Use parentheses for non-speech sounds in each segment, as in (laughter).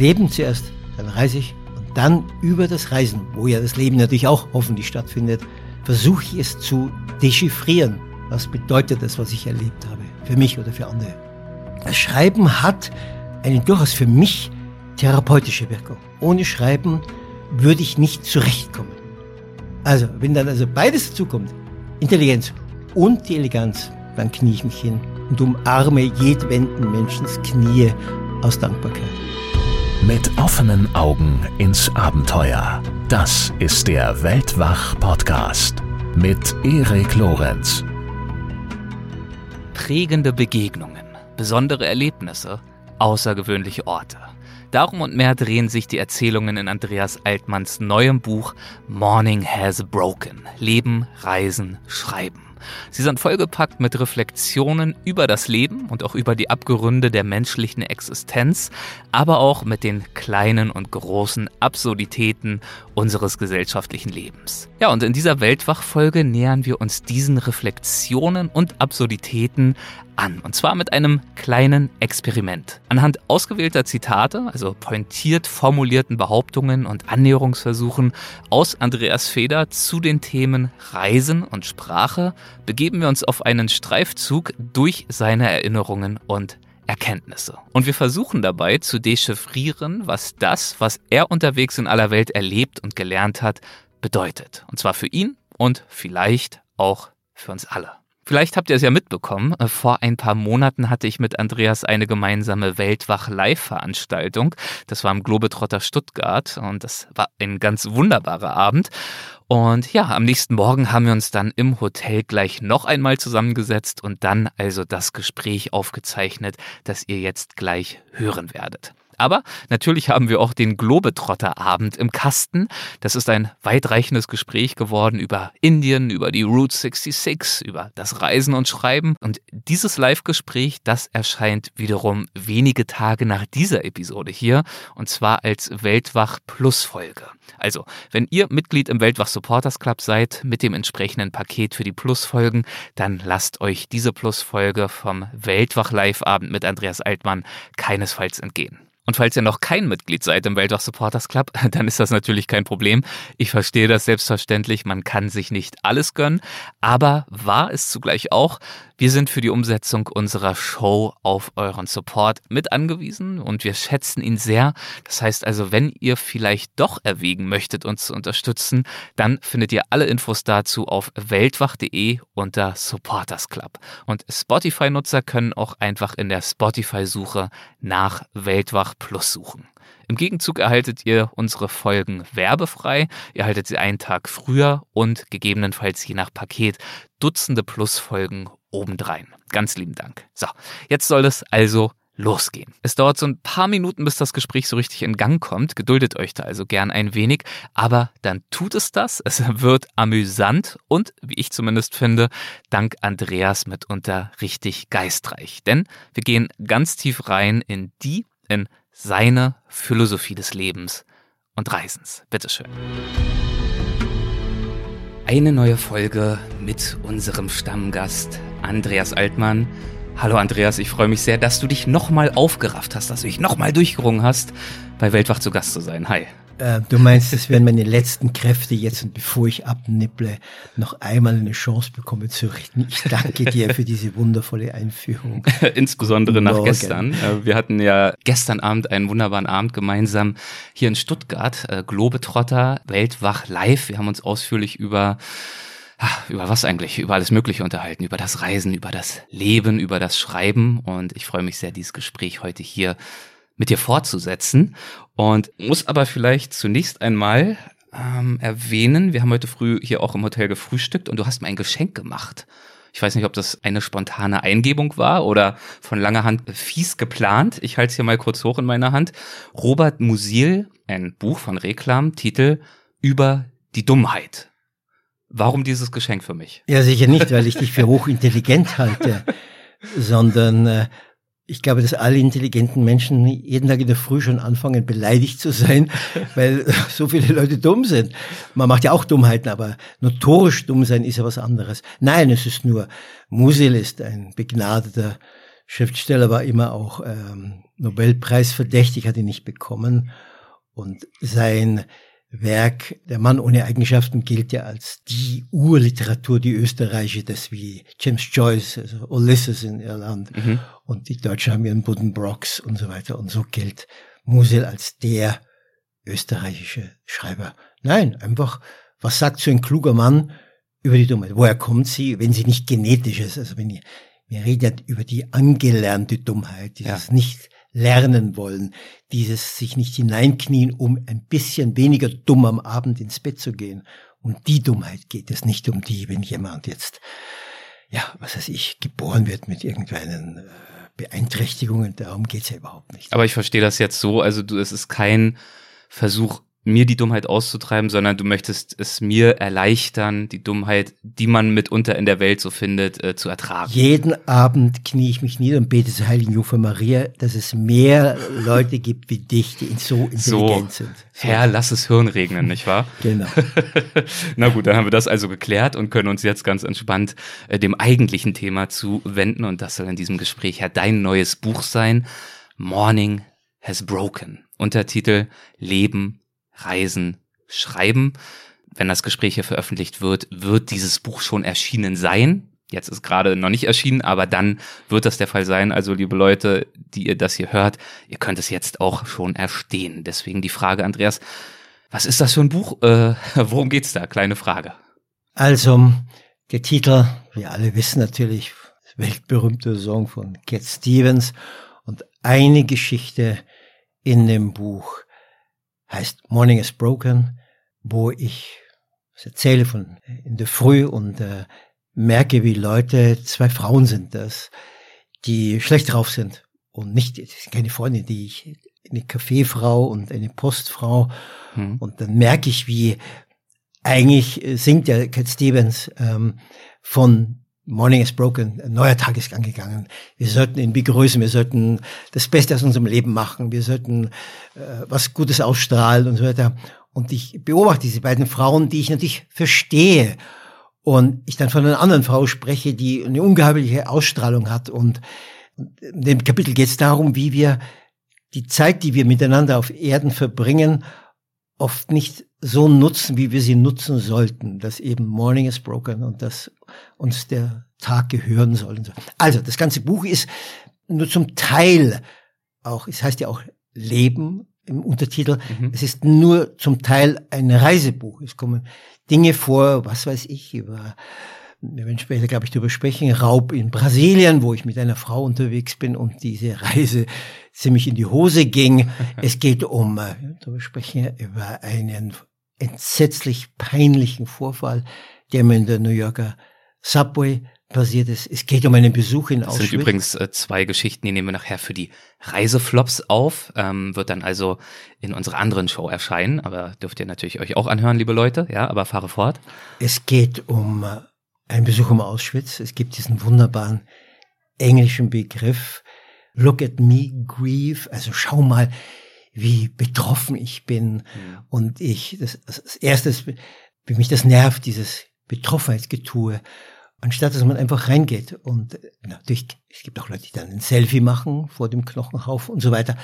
Leben zuerst, dann reise ich und dann über das Reisen, wo ja das Leben natürlich auch hoffentlich stattfindet, versuche ich es zu dechiffrieren. Was bedeutet das, was ich erlebt habe? Für mich oder für andere? Das Schreiben hat eine durchaus für mich therapeutische Wirkung. Ohne Schreiben würde ich nicht zurechtkommen. Also, wenn dann also beides dazukommt, Intelligenz und die Eleganz, dann knie ich mich hin und umarme jedwenden Menschens Knie aus Dankbarkeit. Mit offenen Augen ins Abenteuer. Das ist der Weltwach-Podcast mit Erik Lorenz. Prägende Begegnungen, besondere Erlebnisse, außergewöhnliche Orte. Darum und mehr drehen sich die Erzählungen in Andreas Altmanns neuem Buch Morning Has Broken. Leben, Reisen, Schreiben. Sie sind vollgepackt mit Reflexionen über das Leben und auch über die Abgründe der menschlichen Existenz, aber auch mit den kleinen und großen Absurditäten unseres gesellschaftlichen Lebens. Ja, und in dieser Weltwachfolge nähern wir uns diesen Reflexionen und Absurditäten an. Und zwar mit einem kleinen Experiment. Anhand ausgewählter Zitate, also pointiert formulierten Behauptungen und Annäherungsversuchen aus Andreas Feder zu den Themen Reisen und Sprache, begeben wir uns auf einen Streifzug durch seine Erinnerungen und Erkenntnisse. Und wir versuchen dabei zu dechiffrieren, was das, was er unterwegs in aller Welt erlebt und gelernt hat, bedeutet. Und zwar für ihn und vielleicht auch für uns alle. Vielleicht habt ihr es ja mitbekommen. Äh, vor ein paar Monaten hatte ich mit Andreas eine gemeinsame Weltwach-Live-Veranstaltung. Das war im Globetrotter Stuttgart und das war ein ganz wunderbarer Abend. Und ja, am nächsten Morgen haben wir uns dann im Hotel gleich noch einmal zusammengesetzt und dann also das Gespräch aufgezeichnet, das ihr jetzt gleich hören werdet. Aber natürlich haben wir auch den Globetrotter-Abend im Kasten. Das ist ein weitreichendes Gespräch geworden über Indien, über die Route 66, über das Reisen und Schreiben. Und dieses Live-Gespräch, das erscheint wiederum wenige Tage nach dieser Episode hier. Und zwar als Weltwach Plus Folge. Also, wenn ihr Mitglied im Weltwach Supporters Club seid mit dem entsprechenden Paket für die Plus-Folgen, dann lasst euch diese Plus-Folge vom Weltwach Live-Abend mit Andreas Altmann keinesfalls entgehen. Und falls ihr noch kein Mitglied seid im Weltwach Supporters Club, (laughs) dann ist das natürlich kein Problem. Ich verstehe das selbstverständlich, man kann sich nicht alles gönnen, aber wahr ist zugleich auch, wir sind für die Umsetzung unserer Show auf euren Support mit angewiesen und wir schätzen ihn sehr. Das heißt also, wenn ihr vielleicht doch erwägen möchtet, uns zu unterstützen, dann findet ihr alle Infos dazu auf weltwach.de unter Supporters Club. Und Spotify-Nutzer können auch einfach in der Spotify-Suche nach Weltwach Plus suchen. Im Gegenzug erhaltet ihr unsere Folgen werbefrei, ihr erhaltet sie einen Tag früher und gegebenenfalls je nach Paket Dutzende Plusfolgen obendrein. Ganz lieben Dank. So, jetzt soll es also losgehen. Es dauert so ein paar Minuten, bis das Gespräch so richtig in Gang kommt. Geduldet euch da also gern ein wenig, aber dann tut es das. Es wird amüsant und, wie ich zumindest finde, dank Andreas mitunter richtig geistreich. Denn wir gehen ganz tief rein in die, in seine Philosophie des Lebens und Reisens. Bitteschön. Eine neue Folge mit unserem Stammgast Andreas Altmann. Hallo Andreas, ich freue mich sehr, dass du dich nochmal aufgerafft hast, dass du dich nochmal durchgerungen hast, bei Weltwach zu Gast zu sein. Hi. Äh, du meinst, das wären meine letzten Kräfte jetzt und bevor ich abnipple, noch einmal eine Chance bekomme zu richten. Ich danke dir für diese wundervolle Einführung. (laughs) Insbesondere nach gestern. Äh, wir hatten ja gestern Abend einen wunderbaren Abend gemeinsam hier in Stuttgart, äh, Globetrotter, Weltwach live. Wir haben uns ausführlich über über was eigentlich? Über alles Mögliche unterhalten, über das Reisen, über das Leben, über das Schreiben. Und ich freue mich sehr, dieses Gespräch heute hier mit dir fortzusetzen. Und muss aber vielleicht zunächst einmal ähm, erwähnen, wir haben heute früh hier auch im Hotel gefrühstückt und du hast mir ein Geschenk gemacht. Ich weiß nicht, ob das eine spontane Eingebung war oder von langer Hand fies geplant. Ich halte es hier mal kurz hoch in meiner Hand. Robert Musil, ein Buch von Reklam, Titel Über die Dummheit. Warum dieses Geschenk für mich? Ja, sicher nicht, weil ich dich für hochintelligent halte, (laughs) sondern äh, ich glaube, dass alle intelligenten Menschen jeden Tag in der Früh schon anfangen, beleidigt zu sein, (laughs) weil so viele Leute dumm sind. Man macht ja auch Dummheiten, aber notorisch dumm sein ist ja was anderes. Nein, es ist nur, Musil ist ein begnadeter Schriftsteller war immer auch ähm, Nobelpreis verdächtig, hat ihn nicht bekommen. Und sein Werk Der Mann ohne Eigenschaften gilt ja als die Urliteratur, die österreichische, das wie James Joyce, also Ulysses in Irland. Mhm. Und die Deutschen haben ihren Buddenbrocks und so weiter. Und so gilt Musel als der österreichische Schreiber. Nein, einfach, was sagt so ein kluger Mann über die Dummheit? Woher kommt sie, wenn sie nicht genetisch ist? Also wenn ihr, wir reden ja über die angelernte Dummheit, dieses ja. nicht lernen wollen, dieses sich nicht hineinknien, um ein bisschen weniger dumm am Abend ins Bett zu gehen. Um die Dummheit geht es nicht um die, wenn jemand jetzt, ja, was weiß ich, geboren wird mit irgendeinen äh, Beeinträchtigungen, darum geht's ja überhaupt nicht. Aber ich verstehe das jetzt so, also du, es ist kein Versuch, mir die Dummheit auszutreiben, sondern du möchtest es mir erleichtern, die Dummheit, die man mitunter in der Welt so findet, äh, zu ertragen. Jeden Abend knie ich mich nieder und bete zur heiligen Jungfrau Maria, dass es mehr Leute gibt wie dich, die so intelligent so, sind. So. Herr, lass es Hirn regnen, nicht wahr? (laughs) genau. (laughs) Na gut, dann haben wir das also geklärt und können uns jetzt ganz entspannt äh, dem eigentlichen Thema zuwenden und das soll in diesem Gespräch ja dein neues Buch sein. Morning has broken. Untertitel Leben Reisen, Schreiben. Wenn das Gespräch hier veröffentlicht wird, wird dieses Buch schon erschienen sein. Jetzt ist gerade noch nicht erschienen, aber dann wird das der Fall sein. Also liebe Leute, die ihr das hier hört, ihr könnt es jetzt auch schon erstehen. Deswegen die Frage, Andreas, was ist das für ein Buch? Äh, (laughs) worum geht's da? Kleine Frage. Also, der Titel, wir alle wissen natürlich, weltberühmte Song von Cat Stevens und eine Geschichte in dem Buch heißt Morning is Broken, wo ich erzähle von in der Früh und äh, merke, wie Leute, zwei Frauen sind das, die schlecht drauf sind und nicht, das sind keine Freundin, die ich, eine Kaffeefrau und eine Postfrau hm. und dann merke ich, wie eigentlich singt ja Cat Stevens ähm, von Morning is broken, ein neuer Tag ist angegangen. Wir sollten ihn begrüßen, wir sollten das Beste aus unserem Leben machen, wir sollten äh, was Gutes ausstrahlen und so weiter. Und ich beobachte diese beiden Frauen, die ich natürlich verstehe. Und ich dann von einer anderen Frau spreche, die eine ungeheuerliche Ausstrahlung hat. Und in dem Kapitel geht es darum, wie wir die Zeit, die wir miteinander auf Erden verbringen, oft nicht so nutzen, wie wir sie nutzen sollten, dass eben Morning is broken und dass uns der Tag gehören soll. Also, das ganze Buch ist nur zum Teil auch, es heißt ja auch Leben im Untertitel, mhm. es ist nur zum Teil ein Reisebuch. Es kommen Dinge vor, was weiß ich, über wir werden später, glaube ich, darüber sprechen, Raub in Brasilien, wo ich mit einer Frau unterwegs bin und diese Reise ziemlich in die Hose ging. (laughs) es geht um, äh, darüber sprechen, über einen entsetzlich peinlichen Vorfall, der mir in der New Yorker Subway passiert ist. Es geht um einen Besuch in Auschwitz. Das sind übrigens äh, zwei Geschichten, die nehmen wir nachher für die Reiseflops auf. Ähm, wird dann also in unserer anderen Show erscheinen, aber dürft ihr natürlich euch auch anhören, liebe Leute. Ja, aber fahre fort. Es geht um äh, einen Besuch um Auschwitz. Es gibt diesen wunderbaren englischen Begriff Look at me, grieve. Also schau mal, wie betroffen ich bin. Mhm. Und ich, das, das erste, wie mich das nervt, dieses Betroffenheitsgetue, anstatt dass man einfach reingeht. Und natürlich, es gibt auch Leute, die dann ein Selfie machen vor dem Knochenhaufen und so weiter.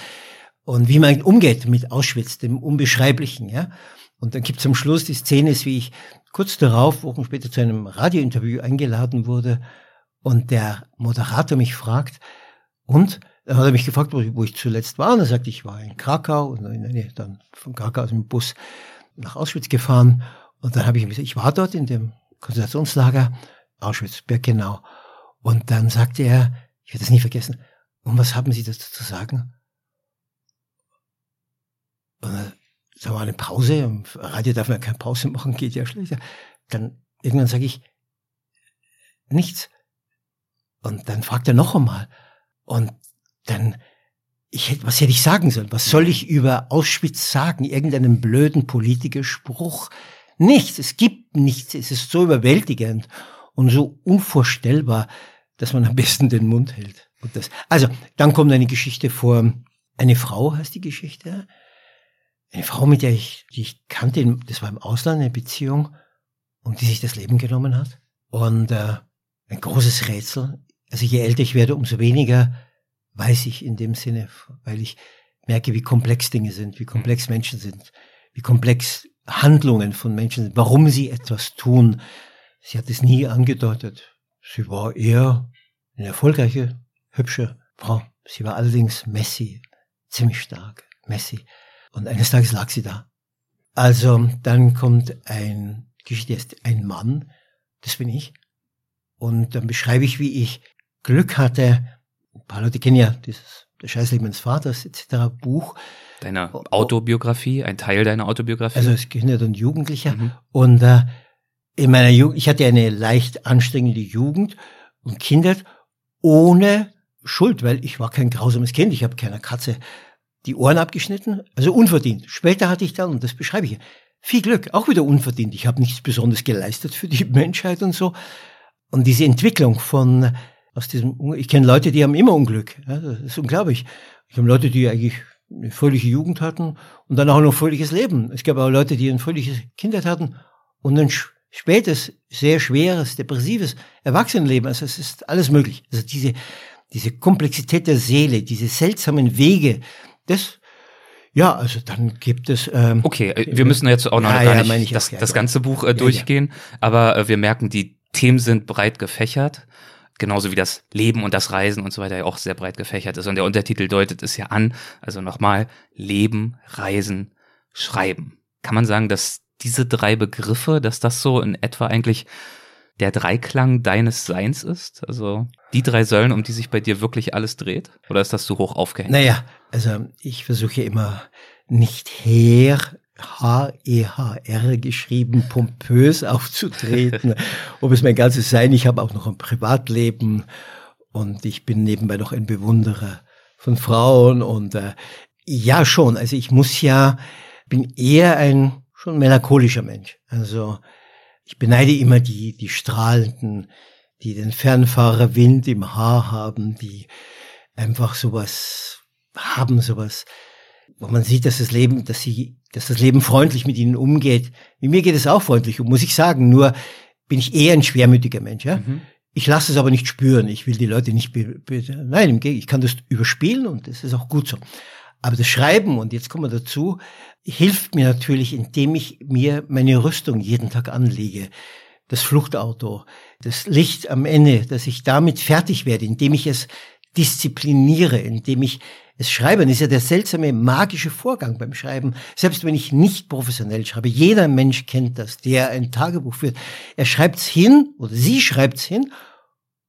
Und wie man umgeht mit Auschwitz, dem Unbeschreiblichen, ja. Und dann gibt es am Schluss die Szene, wie ich kurz darauf, Wochen später, zu einem Radiointerview eingeladen wurde und der Moderator mich fragt, und dann hat er mich gefragt, wo ich, wo ich zuletzt war. Und er sagte, ich war in Krakau und dann, dann von Krakau aus dem Bus nach Auschwitz gefahren. Und dann habe ich ihm gesagt, ich war dort in dem Konzentrationslager Auschwitz-Birkenau. Und dann sagte er, ich werde das nie vergessen, und was haben Sie dazu zu sagen? Und dann sagen wir eine Pause, im Radio darf man keine Pause machen, geht ja schlechter. Dann irgendwann sage ich, nichts. Und dann fragt er noch einmal. Und dann, ich hätte, was hätte ich sagen sollen? Was soll ich über Auschwitz sagen? Irgendeinen blöden Politikerspruch? Nichts. Es gibt nichts. Es ist so überwältigend und so unvorstellbar, dass man am besten den Mund hält. Und das, also, dann kommt eine Geschichte vor. Eine Frau heißt die Geschichte. Eine Frau, mit der ich, die ich kannte, das war im Ausland eine Beziehung und die sich das Leben genommen hat. Und äh, ein großes Rätsel Also je älter ich werde, umso weniger weiß ich in dem Sinne, weil ich merke, wie komplex Dinge sind, wie komplex Menschen sind, wie komplex Handlungen von Menschen sind, warum sie etwas tun. Sie hat es nie angedeutet. Sie war eher eine erfolgreiche, hübsche Frau. Sie war allerdings Messi, ziemlich stark, Messi. Und eines Tages lag sie da. Also dann kommt ein Geschichte, ist ein Mann, das bin ich. Und dann beschreibe ich, wie ich Glück hatte. Ein paar Leute kennen ja dieses Der Scheißleben meines Vaters etc. Buch. Deine Autobiografie, ein Teil deiner Autobiografie? Also als Kinder und Jugendlicher. Mhm. Und äh, in meiner Jugend, ich hatte eine leicht anstrengende Jugend und Kindheit ohne Schuld, weil ich war kein grausames Kind, ich habe keiner Katze die Ohren abgeschnitten, also unverdient. Später hatte ich dann, und das beschreibe ich, viel Glück, auch wieder unverdient. Ich habe nichts Besonderes geleistet für die (laughs) Menschheit und so. Und diese Entwicklung von aus diesem, ich kenne Leute, die haben immer Unglück. Ja, das ist unglaublich. Ich habe Leute, die eigentlich eine fröhliche Jugend hatten und dann auch noch ein fröhliches Leben. Es gab auch Leute, die ein fröhliches Kindheit hatten und ein spätes, sehr schweres, depressives Erwachsenenleben. Also es ist alles möglich. Also diese, diese Komplexität der Seele, diese seltsamen Wege, das ja, also dann gibt es. Ähm, okay, äh, wir müssen jetzt auch noch ja, gar nicht ja, das, auch, das ganze Buch äh, durchgehen, aber äh, wir merken, die Themen sind breit gefächert genauso wie das Leben und das Reisen und so weiter ja auch sehr breit gefächert ist. Und der Untertitel deutet es ja an. Also nochmal, Leben, Reisen, Schreiben. Kann man sagen, dass diese drei Begriffe, dass das so in etwa eigentlich der Dreiklang deines Seins ist? Also die drei Säulen, um die sich bei dir wirklich alles dreht? Oder ist das zu hoch aufgehängt? Naja, also ich versuche immer nicht her H-E-H-R geschrieben, pompös (laughs) aufzutreten. Ob es mein ganzes Sein, ich habe auch noch ein Privatleben und ich bin nebenbei noch ein Bewunderer von Frauen und äh, ja schon, also ich muss ja, bin eher ein schon melancholischer Mensch. Also ich beneide immer die, die Strahlenden, die den Fernfahrerwind im Haar haben, die einfach sowas haben, sowas wo man sieht, dass das Leben, dass sie, dass das Leben freundlich mit ihnen umgeht. Mit mir geht es auch freundlich um, muss ich sagen. Nur bin ich eher ein schwermütiger Mensch. Ja? Mhm. Ich lasse es aber nicht spüren. Ich will die Leute nicht, be, nein, im Gegenteil, ich kann das überspielen und das ist auch gut so. Aber das Schreiben, und jetzt kommen wir dazu, hilft mir natürlich, indem ich mir meine Rüstung jeden Tag anlege. Das Fluchtauto, das Licht am Ende, dass ich damit fertig werde, indem ich es diszipliniere, indem ich es Schreiben ist ja der seltsame magische Vorgang beim Schreiben. Selbst wenn ich nicht professionell schreibe, jeder Mensch kennt das, der ein Tagebuch führt. Er schreibt's hin oder sie schreibt's hin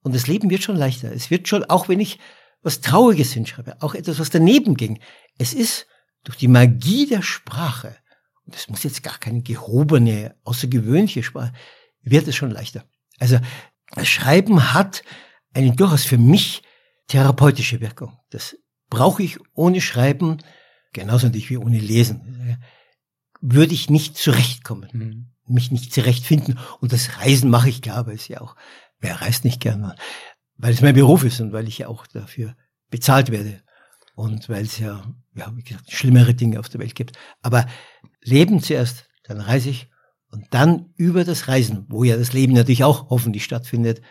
und das Leben wird schon leichter. Es wird schon, auch wenn ich was Trauriges hinschreibe, auch etwas, was daneben ging. Es ist durch die Magie der Sprache, und es muss jetzt gar keine gehobene, außergewöhnliche Sprache, wird es schon leichter. Also das Schreiben hat eine durchaus für mich therapeutische Wirkung. Das brauche ich ohne Schreiben, genauso nicht wie ohne Lesen, würde ich nicht zurechtkommen, mhm. mich nicht zurechtfinden. Und das Reisen mache ich weil es ja auch, wer reist nicht gern, weil es mein Beruf ist und weil ich ja auch dafür bezahlt werde. Und weil es ja, ja, wie gesagt, schlimmere Dinge auf der Welt gibt. Aber Leben zuerst, dann reise ich und dann über das Reisen, wo ja das Leben natürlich auch hoffentlich stattfindet,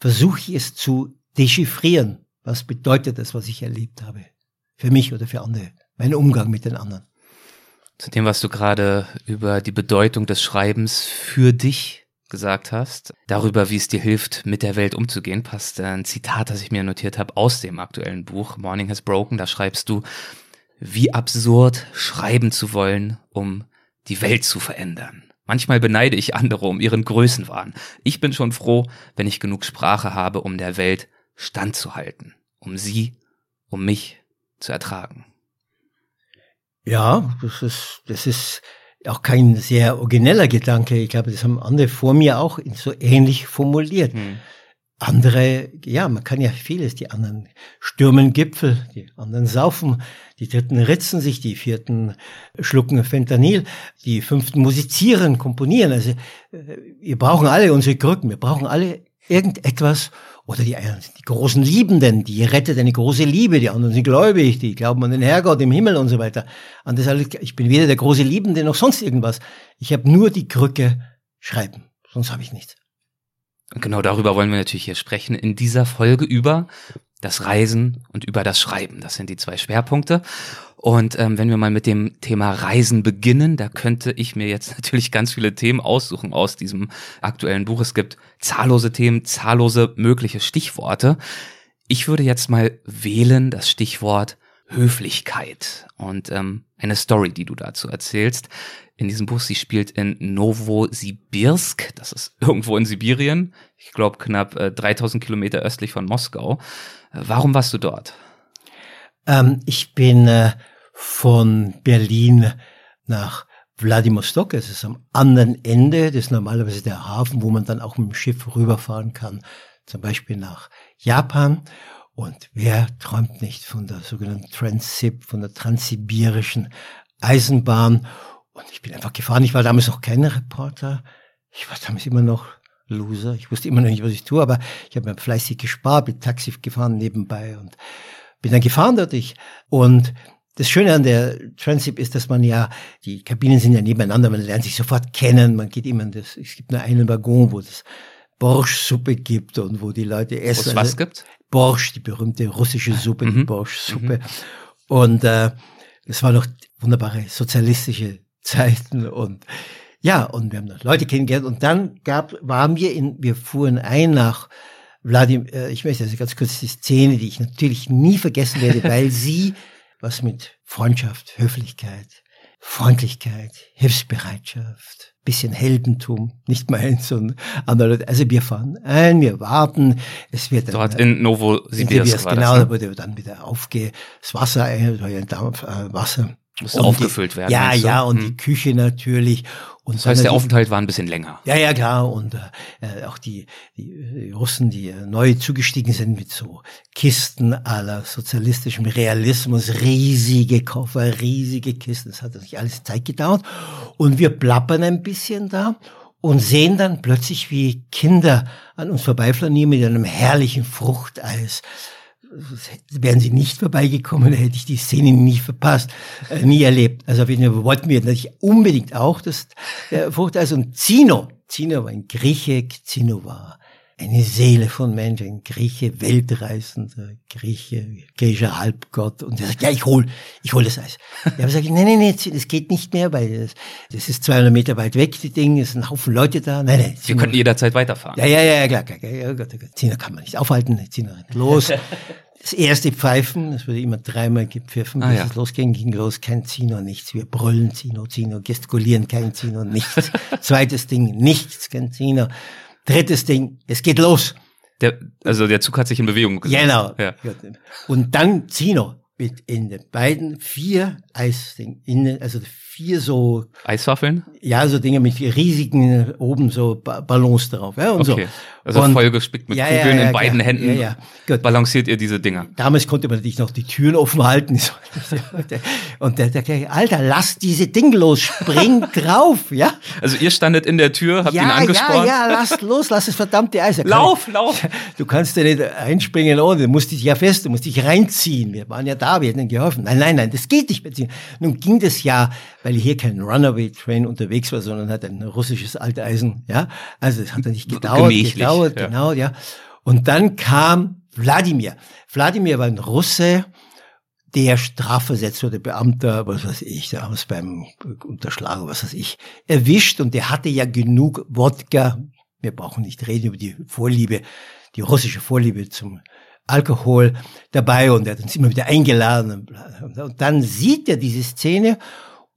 versuche ich es zu dechiffrieren was bedeutet das, was ich erlebt habe? Für mich oder für andere? Mein Umgang mit den anderen. Zu dem, was du gerade über die Bedeutung des Schreibens für dich gesagt hast, darüber, wie es dir hilft, mit der Welt umzugehen, passt ein Zitat, das ich mir notiert habe aus dem aktuellen Buch Morning Has Broken. Da schreibst du, wie absurd schreiben zu wollen, um die Welt zu verändern. Manchmal beneide ich andere um ihren Größenwahn. Ich bin schon froh, wenn ich genug Sprache habe, um der Welt standzuhalten, um sie, um mich zu ertragen. Ja, das ist, das ist auch kein sehr origineller Gedanke. Ich glaube, das haben andere vor mir auch so ähnlich formuliert. Hm. Andere, ja, man kann ja vieles. Die anderen stürmen Gipfel, die anderen saufen, die dritten ritzen sich, die vierten schlucken Fentanyl, die fünften musizieren, komponieren. Also äh, wir brauchen alle unsere Krücken, wir brauchen alle irgendetwas, oder die, die großen Liebenden, die rettet eine große Liebe, die anderen sind gläubig, die glauben an den Herrgott im Himmel und so weiter. An das alles, ich bin weder der große Liebende noch sonst irgendwas. Ich habe nur die Krücke schreiben, sonst habe ich nichts. Und genau darüber wollen wir natürlich hier sprechen in dieser Folge über das Reisen und über das Schreiben. Das sind die zwei Schwerpunkte. Und ähm, wenn wir mal mit dem Thema Reisen beginnen, da könnte ich mir jetzt (laughs) natürlich ganz viele Themen aussuchen aus diesem aktuellen Buch. Es gibt zahllose Themen, zahllose mögliche Stichworte. Ich würde jetzt mal wählen das Stichwort Höflichkeit und ähm, eine Story, die du dazu erzählst. In diesem Buch, sie spielt in Novosibirsk, das ist (laughs) irgendwo in Sibirien, ich glaube knapp äh, 3000 Kilometer östlich von Moskau. Äh, warum warst du dort? Ähm, ich bin äh, von Berlin nach Vladivostok, es ist am anderen Ende, das ist normalerweise der Hafen, wo man dann auch mit dem Schiff rüberfahren kann, zum Beispiel nach Japan. Und wer träumt nicht von der sogenannten Transsib, von der transsibirischen Eisenbahn? Und ich bin einfach gefahren. Ich war damals noch kein Reporter. Ich war damals immer noch Loser. Ich wusste immer noch nicht, was ich tue, aber ich habe mir fleißig gespart, bin Taxi gefahren nebenbei und bin dann gefahren. Ich. Und das Schöne an der Transip ist, dass man ja, die Kabinen sind ja nebeneinander, man lernt sich sofort kennen, man geht immer in das, es gibt nur einen Waggon, wo es Borschsuppe gibt und wo die Leute essen. Es was also, gibt? Borsch, die berühmte russische Suppe, mhm. die Borschsuppe. Mhm. Und äh, das war noch wunderbare sozialistische Zeiten und ja, und wir haben noch Leute kennengelernt und dann gab, waren wir in, wir fuhren ein nach Wladimir, äh, ich möchte also ganz kurz die Szene, die ich natürlich nie vergessen werde, (laughs) weil sie was mit Freundschaft, Höflichkeit, Freundlichkeit, Hilfsbereitschaft, bisschen Heldentum, nicht meins und andere Leute. Also wir fahren ein, wir warten, es wird Dort dann, in Novosibirsk war Genau, das, ne? da wurde dann wieder aufge, das Wasser, ein, Dampf, äh, Wasser musste aufgefüllt die, werden. Ja, ja, und hm. die Küche natürlich. Und das heißt, der Aufenthalt war ein bisschen länger. Ja, ja, klar. Und äh, auch die, die, die Russen, die äh, neu zugestiegen sind mit so Kisten aller sozialistischem Realismus, riesige Koffer, riesige Kisten. Das hat natürlich alles Zeit gedauert. Und wir plappern ein bisschen da und sehen dann plötzlich, wie Kinder an uns vorbeiflanieren mit einem herrlichen Fruchteis wären sie nicht vorbeigekommen, hätte ich die Szene nie verpasst, äh, nie erlebt. Also auf jeden Fall wollten wir natürlich unbedingt auch das äh, Fruchteis. Und Zino, Zino war ein Grieche, Zino war eine Seele von Menschen, ein Grieche, weltreisender Grieche, griechischer Halbgott. Und er sagt, ja, ich hol, ich hol das Eis. Ja, aber sage ich, nein, nein, nein, das geht nicht mehr, weil das, das ist 200 Meter weit weg, die Dinge, es sind ein Haufen Leute da. Nein, nein. Wir könnten jederzeit weiterfahren. Ja, ja, ja, klar, klar, klar. Ja, Gott, oh Gott. Zino kann man nicht aufhalten, Zino rennt los. (laughs) Das erste Pfeifen, es wurde immer dreimal gepfiffen, ah, bis ja. es losging, ging los, kein Zino, nichts. Wir brüllen Zino, Zino, gestikulieren, kein Zino, nichts. (laughs) Zweites Ding, nichts, kein Zino. Drittes Ding, es geht los. Der, also der Zug hat sich in Bewegung gesetzt. Genau. Ja. Und dann Zino mit in den beiden vier Eisding, innen, also vier so Eiswaffeln? Ja, so Dinge mit riesigen oben so Ballons drauf. Ja, und okay. So. Also und, vollgespickt mit ja, Kugeln ja, ja, in beiden. Händen. Balanciert ihr diese Dinger? Damals konnte man natürlich noch die Türen offen halten. (laughs) und der, der, der Alter, lass diese Dinge los, spring (laughs) drauf, ja. Also ihr standet in der Tür, habt ihn angesprochen. Ja, ja, lass los, lass das verdammte Eis. (laughs) Lauf, lauf. Du kannst ja nicht einspringen ohne, du musst dich ja fest, du musst dich reinziehen. Wir waren ja da, wir hätten geholfen. Nein, nein, nein, das geht nicht. Nun ging das ja weil hier kein Runaway-Train unterwegs war, sondern hat ein russisches Alteisen, ja. Also es hat dann nicht gedauert, Gemächlich, gedauert, ja. genau, ja. Und dann kam Wladimir. Wladimir war ein Russe, der strafversetzt wurde, Beamter, was weiß ich, damals beim Unterschlagen, was weiß ich, erwischt und der hatte ja genug Wodka. Wir brauchen nicht reden über die Vorliebe, die russische Vorliebe zum Alkohol dabei und er hat uns immer wieder eingeladen. Und dann sieht er diese Szene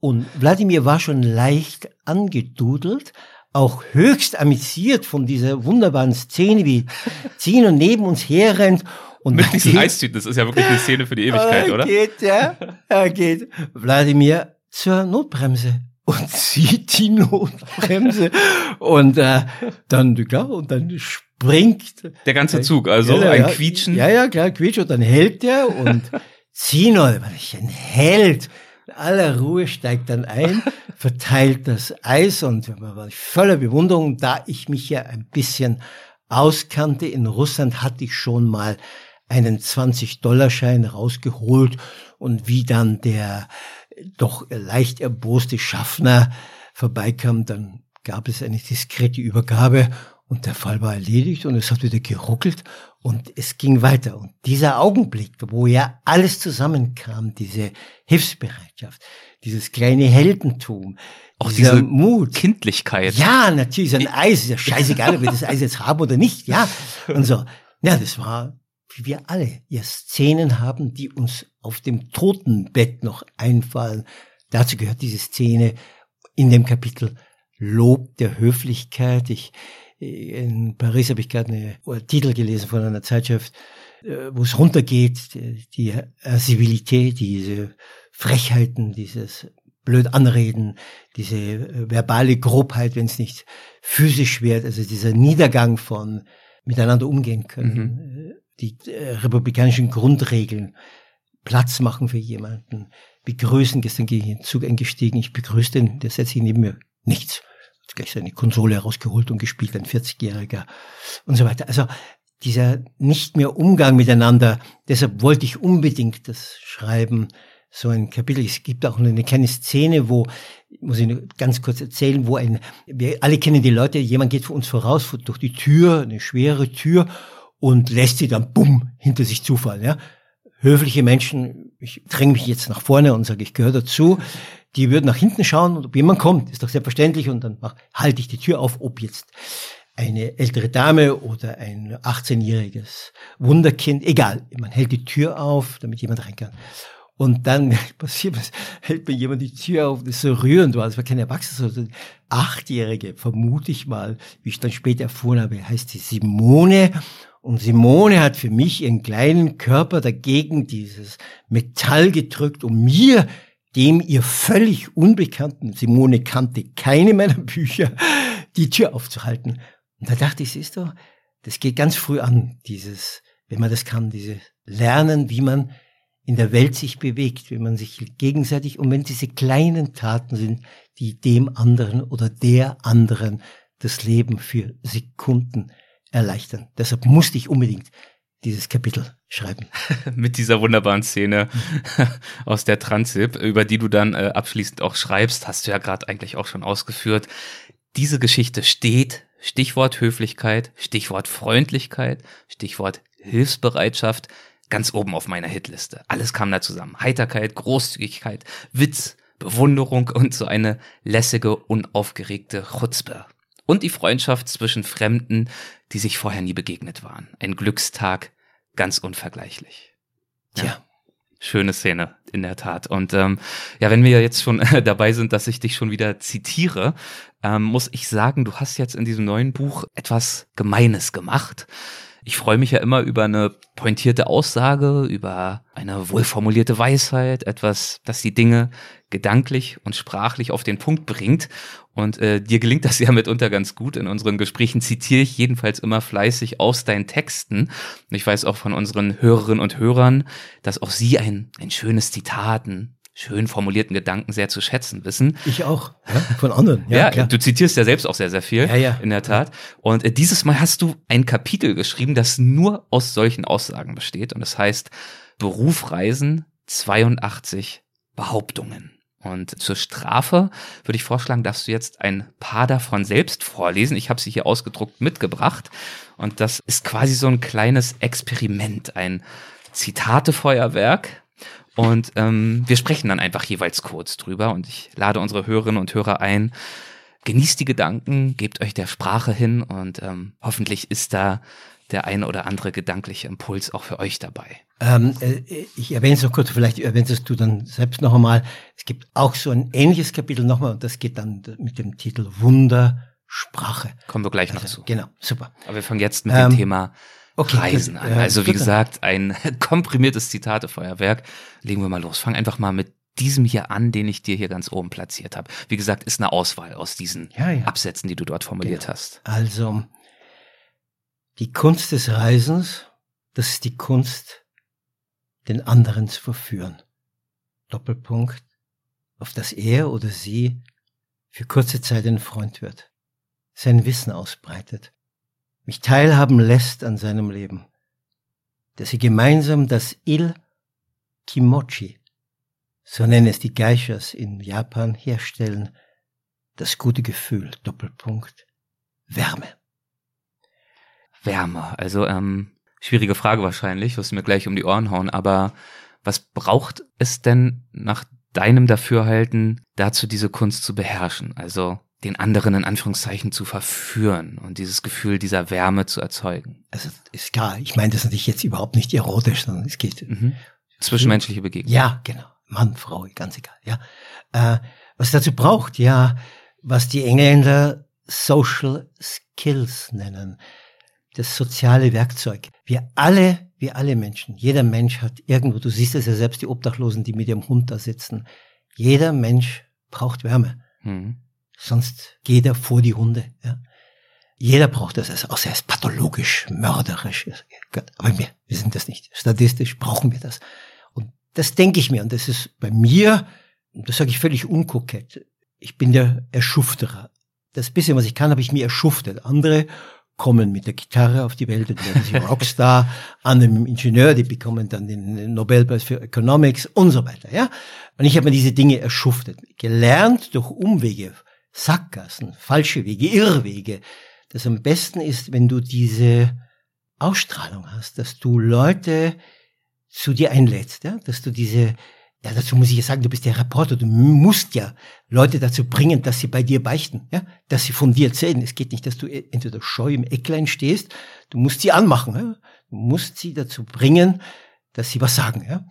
und Wladimir war schon leicht angedudelt, auch höchst amüsiert von dieser wunderbaren Szene, wie (laughs) Zino neben uns herrennt. Und Mit diesen Eistüten, das ist ja wirklich eine Szene für die Ewigkeit, er oder? Geht, ja, er geht. Wladimir zur Notbremse und (laughs) zieht die Notbremse und äh, dann, ja, und dann springt. Der ganze Zug, also ja, ein Quietschen. Ja, ja, klar, Quietschen, und dann hält er und (laughs) Zino, ein Held, aller Ruhe steigt dann ein, (laughs) verteilt das Eis und man war voller Bewunderung, da ich mich ja ein bisschen auskannte. In Russland hatte ich schon mal einen 20-Dollar-Schein rausgeholt und wie dann der doch leicht erboste Schaffner vorbeikam, dann gab es eine diskrete Übergabe Und der Fall war erledigt und es hat wieder geruckelt und es ging weiter. Und dieser Augenblick, wo ja alles zusammenkam, diese Hilfsbereitschaft, dieses kleine Heldentum, auch diese Mut. Kindlichkeit. Ja, natürlich, ein Eis, ist ja scheißegal, ob wir das Eis jetzt haben oder nicht, ja. Und so. Ja, das war, wie wir alle ja Szenen haben, die uns auf dem Totenbett noch einfallen. Dazu gehört diese Szene in dem Kapitel Lob der Höflichkeit. Ich, in Paris habe ich gerade einen Titel gelesen von einer Zeitschrift, äh, wo es runtergeht, die, Civilität, diese Frechheiten, dieses blöd anreden, diese äh, verbale Grobheit, wenn es nicht physisch wird, also dieser Niedergang von miteinander umgehen können, mhm. Äh, die republikanischen Grundregeln, Platz machen für jemanden, begrüßen. Gestern gehe ich in den Zug eingestiegen, ich begrüße den, der setzt sich neben mir. Nichts gleich seine Konsole herausgeholt und gespielt, ein 40-Jähriger und so weiter. Also dieser nicht mehr Umgang miteinander, deshalb wollte ich unbedingt das schreiben, so ein Kapitel. Es gibt auch eine kleine Szene, wo, muss ich nur ganz kurz erzählen, wo ein, wir alle kennen die Leute, jemand geht vor uns voraus durch die Tür, eine schwere Tür und lässt sie dann bumm hinter sich zufallen, ja. Höfliche Menschen, ich dränge mich jetzt nach vorne und sage, ich gehöre dazu, die würden nach hinten schauen und ob jemand kommt, ist doch selbstverständlich und dann mach, halte ich die Tür auf, ob jetzt eine ältere Dame oder ein 18-jähriges Wunderkind, egal, man hält die Tür auf, damit jemand rein kann. Und dann (laughs) passiert was, hält mir jemand die Tür auf, das ist so rührend war, das war kein Erwachsener, sondern Achtjährige, vermute ich mal, wie ich dann später erfuhren habe, heißt sie Simone. Und Simone hat für mich ihren kleinen Körper dagegen dieses Metall gedrückt, um mir dem ihr völlig unbekannten, Simone kannte keine meiner Bücher, die Tür aufzuhalten. Und da dachte ich, siehst du, das geht ganz früh an, dieses, wenn man das kann, dieses Lernen, wie man in der Welt sich bewegt, wie man sich gegenseitig, und wenn diese kleinen Taten sind, die dem anderen oder der anderen das Leben für Sekunden erleichtern. Deshalb musste ich unbedingt dieses Kapitel schreiben. (laughs) Mit dieser wunderbaren Szene (laughs) aus der Transip, über die du dann äh, abschließend auch schreibst, hast du ja gerade eigentlich auch schon ausgeführt. Diese Geschichte steht, Stichwort Höflichkeit, Stichwort Freundlichkeit, Stichwort Hilfsbereitschaft, ganz oben auf meiner Hitliste. Alles kam da zusammen. Heiterkeit, Großzügigkeit, Witz, Bewunderung und so eine lässige, unaufgeregte Chutzpe. Und die Freundschaft zwischen Fremden, die sich vorher nie begegnet waren. Ein Glückstag, ganz unvergleichlich. Tja. Ja. Schöne Szene, in der Tat. Und ähm, ja, wenn wir jetzt schon (laughs) dabei sind, dass ich dich schon wieder zitiere, ähm, muss ich sagen, du hast jetzt in diesem neuen Buch etwas Gemeines gemacht. Ich freue mich ja immer über eine pointierte Aussage, über eine wohlformulierte Weisheit, etwas, das die Dinge gedanklich und sprachlich auf den Punkt bringt. Und äh, dir gelingt das (laughs) ja mitunter ganz gut. In unseren Gesprächen zitiere ich jedenfalls immer fleißig aus deinen Texten. Und ich weiß auch von unseren Hörerinnen und Hörern, dass auch sie ein, ein schönes Zitat, einen schön formulierten Gedanken sehr zu schätzen wissen. Ich auch, ja, von anderen. Ja, ja klar. du zitierst ja selbst auch sehr, sehr viel, ja, ja. in der Tat. Und äh, dieses Mal hast du ein Kapitel geschrieben, das nur aus solchen Aussagen besteht. Und das heißt Berufreisen 82 Behauptungen. Und zur Strafe würde ich vorschlagen, dass du jetzt ein paar davon selbst vorlesen. Ich habe sie hier ausgedruckt mitgebracht. Und das ist quasi so ein kleines Experiment, ein Zitatefeuerwerk. Und ähm, wir sprechen dann einfach jeweils kurz drüber. Und ich lade unsere Hörerinnen und Hörer ein. Genießt die Gedanken, gebt euch der Sprache hin und ähm, hoffentlich ist da der eine oder andere gedankliche Impuls auch für euch dabei. Ähm, äh, ich erwähne es noch kurz, vielleicht erwähnst du dann selbst noch einmal. Es gibt auch so ein ähnliches Kapitel nochmal und das geht dann mit dem Titel Wundersprache. Kommen wir gleich also, noch zu. Genau, super. Aber wir fangen jetzt mit ähm, dem Thema okay, Reisen an. Also wie gesagt, ein (laughs) komprimiertes Zitatefeuerwerk. Legen wir mal los. Fang einfach mal mit diesem hier an, den ich dir hier ganz oben platziert habe. Wie gesagt, ist eine Auswahl aus diesen ja, ja. Absätzen, die du dort formuliert genau. hast. Also die Kunst des Reisens, das ist die Kunst, den anderen zu verführen. Doppelpunkt, auf dass er oder sie für kurze Zeit ein Freund wird, sein Wissen ausbreitet, mich teilhaben lässt an seinem Leben, dass sie gemeinsam das Il Kimochi, so nennen es die Geishas in Japan, herstellen, das gute Gefühl, Doppelpunkt, Wärme. Wärme. Also ähm, schwierige Frage wahrscheinlich, wirst du mir gleich um die Ohren hauen, aber was braucht es denn nach deinem Dafürhalten dazu, diese Kunst zu beherrschen? Also den anderen in Anführungszeichen zu verführen und dieses Gefühl dieser Wärme zu erzeugen. Also ist klar, ich meine das natürlich jetzt überhaupt nicht erotisch, sondern es geht mhm. zwischenmenschliche Begegnung. Ja, genau. Mann, Frau, ganz egal. Ja, äh, was dazu braucht, ja, was die Engländer Social Skills nennen, das soziale Werkzeug. Wir alle, wir alle Menschen, jeder Mensch hat irgendwo, du siehst es ja selbst, die Obdachlosen, die mit ihrem Hund da sitzen. Jeder Mensch braucht Wärme. Mhm. Sonst geht er vor die Hunde. Ja. Jeder braucht das, also außer er ist pathologisch, mörderisch. Aber wir, wir sind das nicht. Statistisch brauchen wir das. Und das denke ich mir. Und das ist bei mir, das sage ich völlig unkokett, ich bin der Erschufterer. Das bisschen, was ich kann, habe ich mir erschuftet. Andere kommen mit der Gitarre auf die Welt und werden sie Rockstar, (laughs) andere mit dem Ingenieur, die bekommen dann den Nobelpreis für Economics und so weiter. Ja, Und ich habe mir diese Dinge erschuftet, gelernt durch Umwege Sackgassen, falsche Wege, Irrwege. Das am besten ist, wenn du diese Ausstrahlung hast, dass du Leute zu dir einlädst, ja, dass du diese, ja, dazu muss ich ja sagen, du bist ja Reporter, du musst ja Leute dazu bringen, dass sie bei dir beichten, ja, dass sie von dir erzählen. Es geht nicht, dass du entweder scheu im Ecklein stehst, du musst sie anmachen, ja, du musst sie dazu bringen, dass sie was sagen, ja.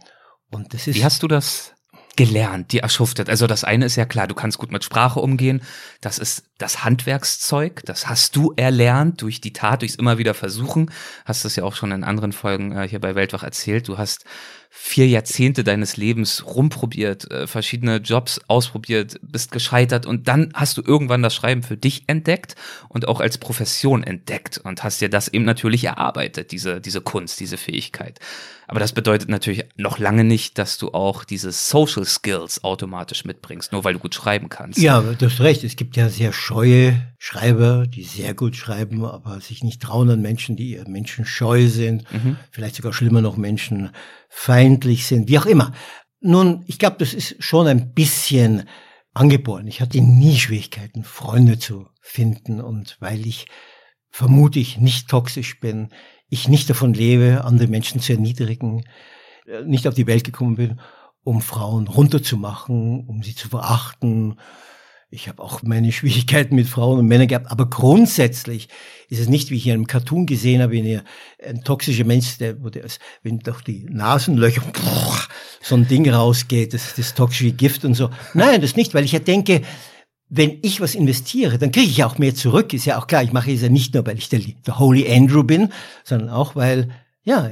Und das ist. Wie hast du das gelernt, die erschuftet. Also das eine ist ja klar, du kannst gut mit Sprache umgehen. Das ist das Handwerkszeug. Das hast du erlernt durch die Tat, durchs immer wieder versuchen. Hast das ja auch schon in anderen Folgen äh, hier bei Weltwach erzählt. Du hast vier Jahrzehnte deines Lebens rumprobiert, äh, verschiedene Jobs ausprobiert, bist gescheitert und dann hast du irgendwann das Schreiben für dich entdeckt und auch als Profession entdeckt und hast dir das eben natürlich erarbeitet, diese, diese Kunst, diese Fähigkeit. Aber das bedeutet natürlich noch lange nicht, dass du auch diese Social Skills automatisch mitbringst, nur weil du gut schreiben kannst. Ja, du hast recht. Es gibt ja sehr scheue Schreiber, die sehr gut schreiben, aber sich nicht trauen an Menschen, die Menschen scheu sind. Mhm. Vielleicht sogar schlimmer noch Menschen feindlich sind, wie auch immer. Nun, ich glaube, das ist schon ein bisschen angeboren. Ich hatte nie Schwierigkeiten, Freunde zu finden und weil ich vermute ich nicht toxisch bin, ich nicht davon lebe, andere Menschen zu erniedrigen, äh, nicht auf die Welt gekommen bin, um Frauen runterzumachen, um sie zu verachten. Ich habe auch meine Schwierigkeiten mit Frauen und Männern gehabt, aber grundsätzlich ist es nicht, wie ich in einem Cartoon gesehen habe, wenn ihr ein toxischer Mensch, der, wo der, wenn doch die Nasenlöcher boah, so ein Ding rausgeht, das, das toxische Gift und so. Nein, das nicht, weil ich ja denke, wenn ich was investiere, dann kriege ich auch mehr zurück. Ist ja auch klar, ich mache es ja nicht nur, weil ich der, der Holy Andrew bin, sondern auch, weil, ja,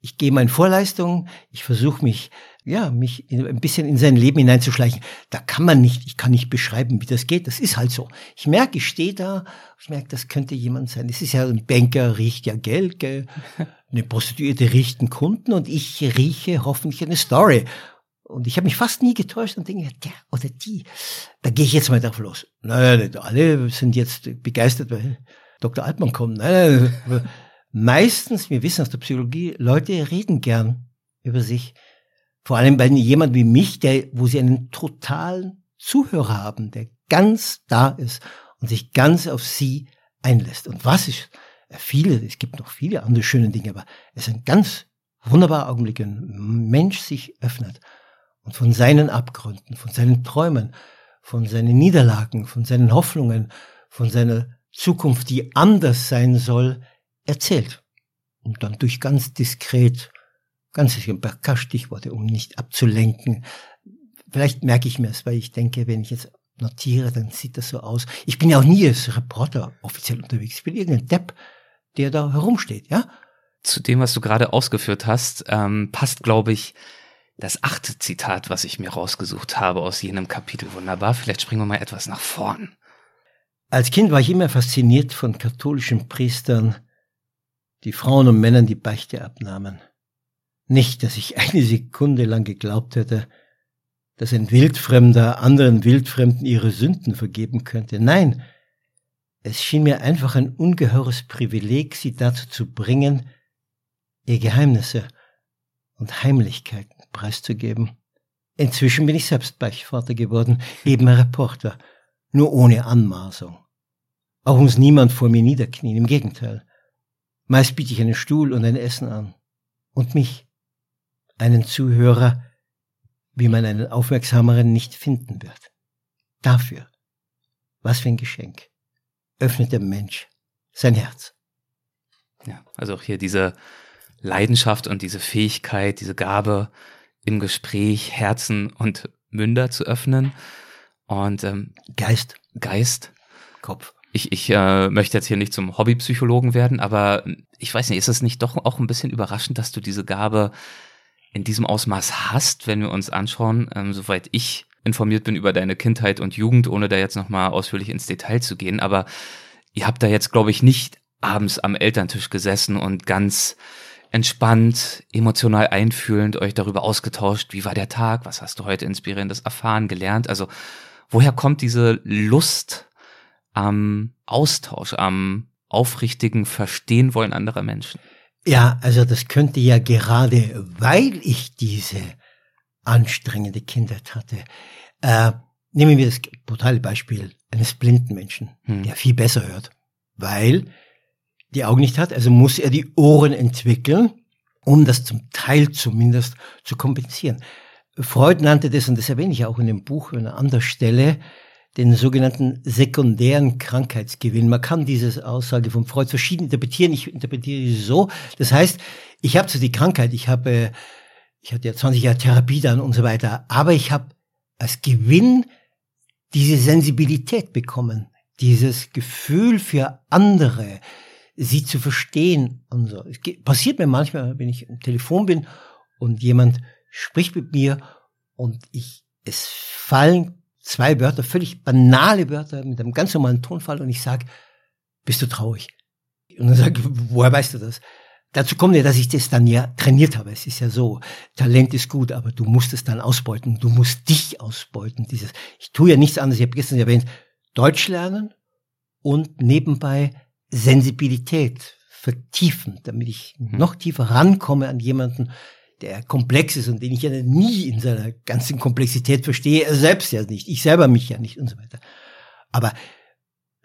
ich gehe meine Vorleistungen, ich versuche mich, ja, mich in, ein bisschen in sein Leben hineinzuschleichen. Da kann man nicht, ich kann nicht beschreiben, wie das geht. Das ist halt so. Ich merke, ich stehe da, ich merke, das könnte jemand sein. Es ist ja ein Banker, riecht ja Geld, gell? (laughs) eine Prostituierte riecht einen Kunden und ich rieche hoffentlich eine Story. Und ich habe mich fast nie getäuscht und denke, der oder die, da gehe ich jetzt mal drauf los. Naja, nicht alle sind jetzt begeistert, weil Dr. Altmann kommt. Nein, nein, (laughs) meistens, wir wissen aus der Psychologie, Leute reden gern über sich. Vor allem bei jemand wie mich, der, wo sie einen totalen Zuhörer haben, der ganz da ist und sich ganz auf sie einlässt. Und was ist, viele, es gibt noch viele andere schöne Dinge, aber es ein ganz wunderbarer Augenblick, ein Mensch sich öffnet und von seinen Abgründen, von seinen Träumen, von seinen Niederlagen, von seinen Hoffnungen, von seiner Zukunft, die anders sein soll, erzählt. Und dann durch ganz diskret, ganz ein paar Stichworte, um nicht abzulenken. Vielleicht merke ich mir es, weil ich denke, wenn ich jetzt notiere, dann sieht das so aus. Ich bin ja auch nie als Reporter offiziell unterwegs. Ich bin irgendein Depp, der da herumsteht, ja? Zu dem, was du gerade ausgeführt hast, ähm, passt, glaube ich, das achte Zitat, was ich mir rausgesucht habe aus jenem Kapitel. Wunderbar, vielleicht springen wir mal etwas nach vorn. Als Kind war ich immer fasziniert von katholischen Priestern, die Frauen und Männern die Beichte abnahmen. Nicht, dass ich eine Sekunde lang geglaubt hätte, dass ein Wildfremder anderen Wildfremden ihre Sünden vergeben könnte. Nein, es schien mir einfach ein ungeheures Privileg, sie dazu zu bringen, ihr Geheimnisse und Heimlichkeiten preiszugeben. Inzwischen bin ich selbst Beichtvater geworden, eben Reporter, nur ohne Anmaßung. Auch muss niemand vor mir niederknien, im Gegenteil. Meist biete ich einen Stuhl und ein Essen an. Und mich, einen Zuhörer, wie man einen aufmerksameren nicht finden wird. Dafür, was für ein Geschenk, öffnet der Mensch sein Herz. Ja, also auch hier diese Leidenschaft und diese Fähigkeit, diese Gabe, im Gespräch Herzen und Münder zu öffnen. Und ähm, Geist. Geist. Kopf. Ich, ich äh, möchte jetzt hier nicht zum Hobbypsychologen werden, aber ich weiß nicht, ist es nicht doch auch ein bisschen überraschend, dass du diese Gabe in diesem Ausmaß hast, wenn wir uns anschauen, ähm, soweit ich informiert bin über deine Kindheit und Jugend, ohne da jetzt nochmal ausführlich ins Detail zu gehen, aber ihr habt da jetzt, glaube ich, nicht abends am Elterntisch gesessen und ganz entspannt, emotional einfühlend euch darüber ausgetauscht, wie war der Tag, was hast du heute inspirierendes erfahren, gelernt. Also woher kommt diese Lust am Austausch, am aufrichtigen Verstehen wollen anderer Menschen? Ja, also das könnte ja gerade, weil ich diese anstrengende Kindheit hatte, äh, nehmen wir das brutale Beispiel eines blinden Menschen, hm. der viel besser hört, weil die Augen nicht hat, also muss er die Ohren entwickeln, um das zum Teil zumindest zu kompensieren. Freud nannte das, und das erwähne ich auch in dem Buch an einer anderen Stelle, den sogenannten sekundären Krankheitsgewinn. Man kann diese Aussage von Freud verschieden interpretieren. Ich interpretiere sie so. Das heißt, ich habe zwar die Krankheit, ich habe, ich hatte ja 20 Jahre Therapie dann und so weiter, aber ich habe als Gewinn diese Sensibilität bekommen, dieses Gefühl für andere, sie zu verstehen und so. Es passiert mir manchmal, wenn ich am Telefon bin und jemand spricht mit mir und ich, es fallen zwei Wörter, völlig banale Wörter mit einem ganz normalen Tonfall und ich sage, bist du traurig? Und dann sage woher weißt du das? Dazu kommt ja, dass ich das dann ja trainiert habe. Es ist ja so, Talent ist gut, aber du musst es dann ausbeuten. Du musst dich ausbeuten. Dieses, ich tue ja nichts anderes. Ich habe gestern erwähnt, Deutsch lernen und nebenbei Sensibilität vertiefen, damit ich mhm. noch tiefer rankomme an jemanden, der komplex ist und den ich ja nie in seiner ganzen Komplexität verstehe, er selbst ja nicht, ich selber mich ja nicht und so weiter. Aber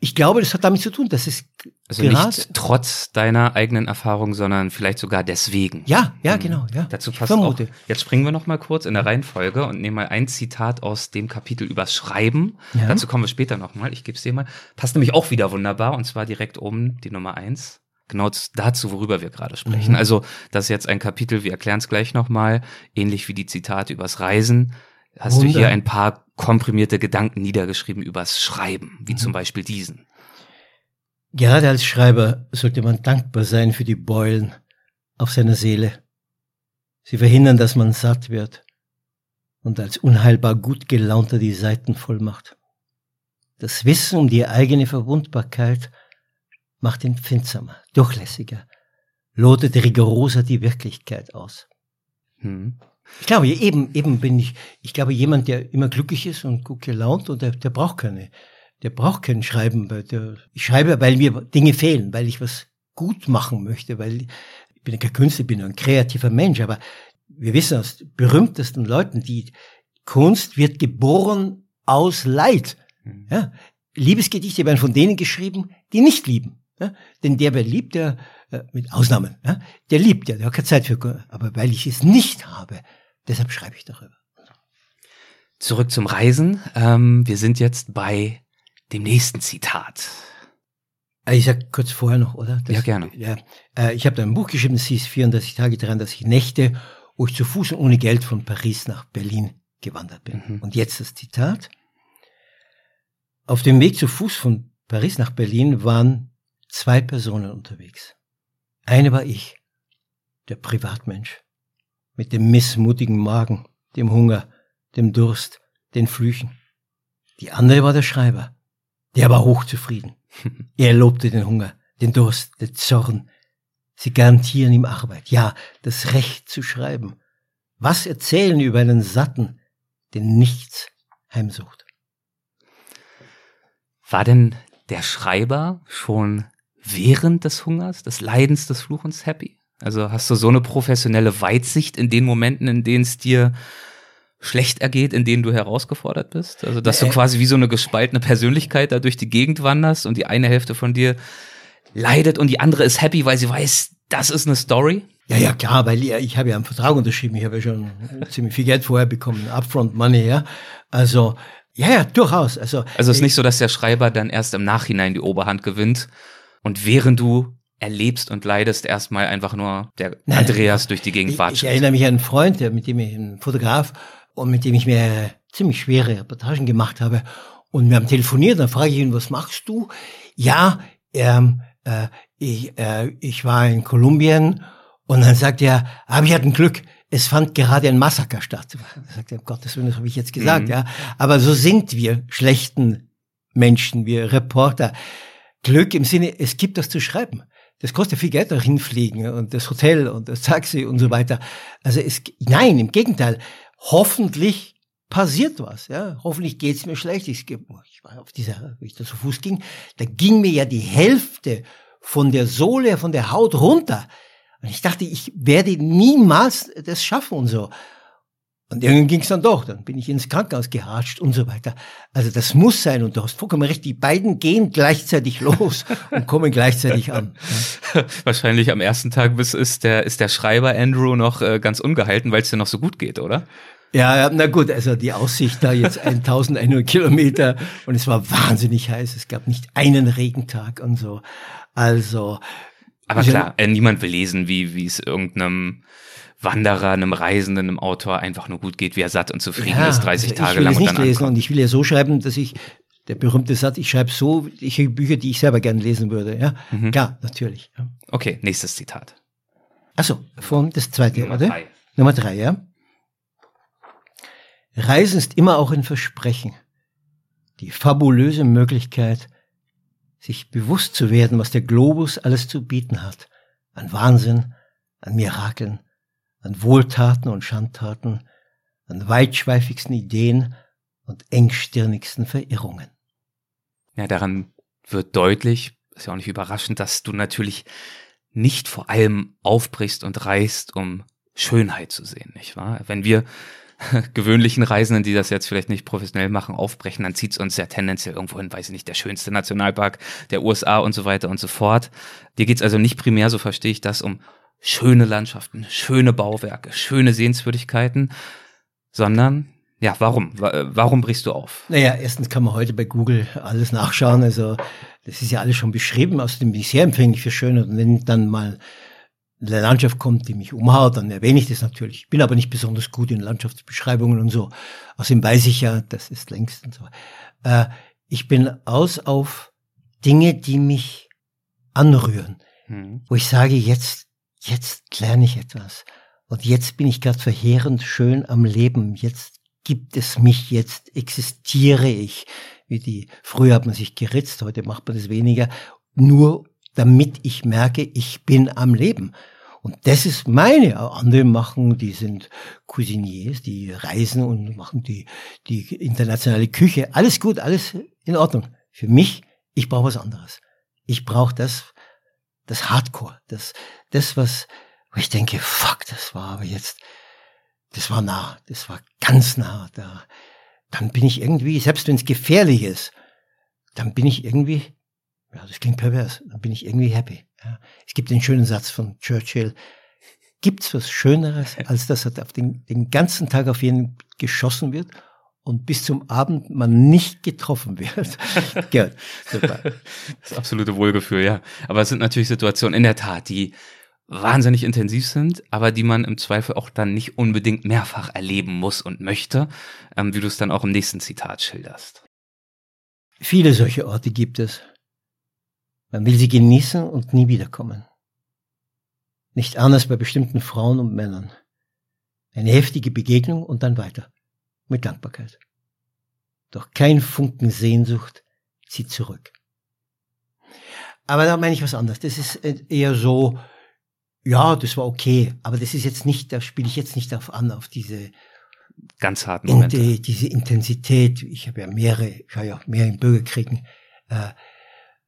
ich glaube, das hat damit zu tun, dass es also nicht trotz deiner eigenen Erfahrung, sondern vielleicht sogar deswegen. Ja, ja, mhm. genau. Ja. Dazu passt auch. Jetzt springen wir noch mal kurz in der Reihenfolge und nehmen mal ein Zitat aus dem Kapitel übers Schreiben. Ja. Dazu kommen wir später noch mal. Ich gebe es dir mal. Passt nämlich auch wieder wunderbar und zwar direkt oben die Nummer eins. Genau dazu, worüber wir gerade sprechen. Mhm. Also das ist jetzt ein Kapitel, wir erklären es gleich noch mal, ähnlich wie die Zitate übers Reisen hast Wunder. du hier ein paar komprimierte Gedanken niedergeschrieben übers Schreiben, wie mhm. zum Beispiel diesen. Gerade als Schreiber sollte man dankbar sein für die Beulen auf seiner Seele. Sie verhindern, dass man satt wird und als unheilbar gut gelaunter die Seiten voll macht. Das Wissen um die eigene Verwundbarkeit macht ihn empfindsamer, durchlässiger, lotet rigoroser die Wirklichkeit aus. Hm. Ich glaube, eben, eben bin ich, ich glaube, jemand, der immer glücklich ist und gut gelaunt und der, der braucht keine, der braucht kein Schreiben. Der, ich schreibe, weil mir Dinge fehlen, weil ich was gut machen möchte, weil ich bin kein Künstler, ich bin ein kreativer Mensch, aber wir wissen aus berühmtesten Leuten, die Kunst wird geboren aus Leid. Mhm. Ja? Liebesgedichte werden von denen geschrieben, die nicht lieben. Ja? Denn der, wer liebt, der, äh, mit Ausnahmen, ja? der liebt ja, der hat keine Zeit für, aber weil ich es nicht habe, deshalb schreibe ich darüber. Zurück zum Reisen. Ähm, wir sind jetzt bei dem nächsten Zitat. Äh, ich sag kurz vorher noch, oder? Das, ja, gerne. Ja, äh, ich habe da ein Buch geschrieben, das hieß 34 Tage daran, dass ich Nächte, wo ich zu Fuß und ohne Geld von Paris nach Berlin gewandert bin. Mhm. Und jetzt das Zitat. Auf dem Weg zu Fuß von Paris nach Berlin waren zwei Personen unterwegs. Eine war ich, der Privatmensch, mit dem missmutigen Magen, dem Hunger, dem Durst, den Flüchen. Die andere war der Schreiber, der war hochzufrieden. (laughs) Er lobte den Hunger, den Durst, den Zorn. Sie garantieren ihm Arbeit, ja, das Recht zu schreiben. Was erzählen über einen Satten, den nichts heimsucht? War denn der Schreiber schon während des Hungers, des Leidens, des Fluchens happy? Also hast du so eine professionelle Weitsicht in den Momenten, in denen es dir schlecht ergeht, in denen du herausgefordert bist? Also dass du quasi wie so eine gespaltene Persönlichkeit da durch die Gegend wanderst und die eine Hälfte von dir leidet und die andere ist happy, weil sie weiß, das ist eine Story? Ja, ja, klar, weil ich, ich habe ja einen Vertrag unterschrieben. Ich habe ja schon ziemlich viel Geld vorher bekommen, Upfront Money, ja. Also, ja, ja, durchaus. Also, also es ist nicht so, dass der Schreiber dann erst im Nachhinein die Oberhand gewinnt und während du erlebst und leidest, erstmal einfach nur der (laughs) nein, Andreas durch die Gegend watscht. Ich, ich erinnere mich an einen Freund, der, mit dem ich, ein Fotograf, und mit dem ich mir ziemlich schwere Reportagen gemacht habe. Und wir haben telefoniert, dann frage ich ihn, was machst du? Ja, ähm, äh, ich, äh, ich war in Kolumbien und dann sagt er, aber ich hatte ein Glück, es fand gerade ein Massaker statt. (laughs) Da sagt er, um Gottes Willen, das habe ich jetzt gesagt, mhm. ja. Aber so sind wir schlechten Menschen, wir Reporter. Glück im Sinne, es gibt das zu schreiben. Das kostet viel Geld, da hinfliegen und das Hotel und das Taxi und so weiter. Also es, nein, im Gegenteil. Hoffentlich passiert was, ja. Hoffentlich geht's mir schlecht. Ich, ich war auf dieser, wie ich da zu Fuß ging, da ging mir ja die Hälfte von der Sohle, von der Haut runter. Und ich dachte, ich werde niemals das schaffen und so. Und irgendwann ging es dann doch, dann bin ich ins Krankenhaus gehatscht und so weiter. Also das muss sein und du hast vollkommen recht, die beiden gehen gleichzeitig los und kommen gleichzeitig an. (laughs) Wahrscheinlich am ersten Tag ist der, ist der Schreiber Andrew noch äh, ganz ungehalten, weil es dir noch so gut geht, oder? Ja, na gut, also die Aussicht da jetzt 1100 Kilometer und es war wahnsinnig heiß, es gab nicht einen Regentag und so. Also. Aber klar, äh, niemand will lesen, wie, wie es irgendeinem Wanderer, einem Reisenden, einem Autor einfach nur gut geht, wie er satt und zufrieden ja, ist, 30 also Tage lang. Ich will es nicht lesen und ich will ja so schreiben, dass ich, der berühmte Satz, ich schreibe so, ich Bücher, die ich selber gerne lesen würde. Ja, mhm. klar, natürlich. Ja. Okay, nächstes Zitat. Achso, von das zweite, Nummer oder? Drei. Nummer drei, ja. Reisen ist immer auch ein Versprechen. Die fabulöse Möglichkeit, sich bewusst zu werden, was der Globus alles zu bieten hat. An Wahnsinn, an Mirakeln, an Wohltaten und Schandtaten, an weitschweifigsten Ideen und engstirnigsten Verirrungen. Ja, daran wird deutlich, ist ja auch nicht überraschend, dass du natürlich nicht vor allem aufbrichst und reist, um Schönheit zu sehen, nicht wahr? Wenn wir (laughs) gewöhnlichen Reisenden, die das jetzt vielleicht nicht professionell machen, aufbrechen, dann zieht's uns ja tendenziell irgendwo hin, weiß ich nicht, der schönste Nationalpark der USA und so weiter und so fort. Dir geht's also nicht primär, so verstehe ich das, um schöne Landschaften, schöne Bauwerke, schöne Sehenswürdigkeiten, sondern ja, warum? Warum brichst du auf? Naja, erstens kann man heute bei Google alles nachschauen. Also das ist ja alles schon beschrieben. Außerdem bin ich sehr empfänglich für Schöne. Und wenn dann mal eine Landschaft kommt, die mich umhaut, dann erwähne ich das natürlich. Ich bin aber nicht besonders gut in Landschaftsbeschreibungen und so. Außerdem weiß ich ja, das ist längst und so. Äh, ich bin aus auf Dinge, die mich anrühren. Hm. Wo ich sage, jetzt jetzt lerne ich etwas. Und jetzt bin ich gerade verheerend schön am Leben. Jetzt gibt es mich, jetzt existiere ich. Wie die, früher hat man sich geritzt, heute macht man das weniger. Nur damit ich merke, ich bin am Leben. Und das ist meine. Andere machen, die sind Cuisiniers, die reisen und machen die, die internationale Küche. Alles gut, alles in Ordnung. Für mich, ich brauche was anderes. Ich brauche das, das Hardcore, das, das, was, wo ich denke, fuck, das war aber jetzt, das war nah, das war ganz nah da. Dann bin ich irgendwie, selbst wenn es gefährlich ist, dann bin ich irgendwie, ja, das klingt pervers, dann bin ich irgendwie happy. Ja. Es gibt den schönen Satz von Churchill, gibt's was Schöneres, als dass auf den, den ganzen Tag auf jeden geschossen wird und bis zum Abend man nicht getroffen wird. (laughs) Gut, super. Das absolute Wohlgefühl, ja. Aber es sind natürlich Situationen in der Tat, die wahnsinnig intensiv sind, aber die man im Zweifel auch dann nicht unbedingt mehrfach erleben muss und möchte, ähm, wie du es dann auch im nächsten Zitat schilderst. Viele solche Orte gibt es. Man will sie genießen und nie wiederkommen. Nicht anders bei bestimmten Frauen und Männern. Eine heftige Begegnung und dann weiter mit Dankbarkeit. Doch kein Funken Sehnsucht zieht zurück. Aber da meine ich was anderes. Das ist eher so, ja, das war okay, aber das ist jetzt nicht, da spiele ich jetzt nicht darauf an, auf diese ganz harten Momente. In diese Intensität. Ich habe ja mehrere, ich war ja auch mehr in Bürgerkriegen, äh,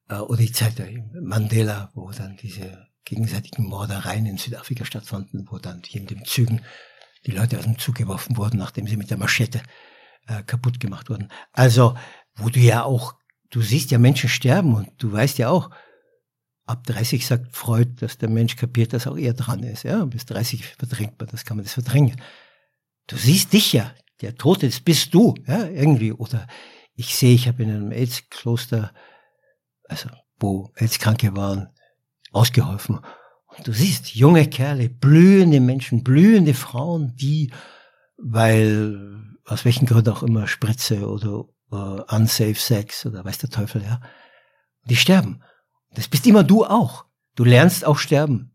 äh, oder die Zeit der Mandela, wo dann diese gegenseitigen Mordereien in Südafrika stattfanden, wo dann hier in den Zügen die Leute aus dem Zug geworfen wurden, nachdem sie mit der Maschette äh, kaputt gemacht wurden. Also, wo du ja auch, du siehst ja Menschen sterben und du weißt ja auch, ab 30 sagt Freud, dass der Mensch kapiert, dass auch er dran ist. Ja, bis 30 verdrängt man das, kann man das verdrängen. Du siehst dich ja, der Tote, das bist du, ja, irgendwie. Oder ich sehe, ich habe in einem AIDS-Kloster, also wo AIDS-Kranke waren, ausgeholfen. Du siehst junge Kerle, blühende Menschen, blühende Frauen, die, weil aus welchen Gründen auch immer Spritze oder uh, unsafe Sex oder weiß der Teufel, ja, die sterben. Das bist immer du auch. Du lernst auch sterben.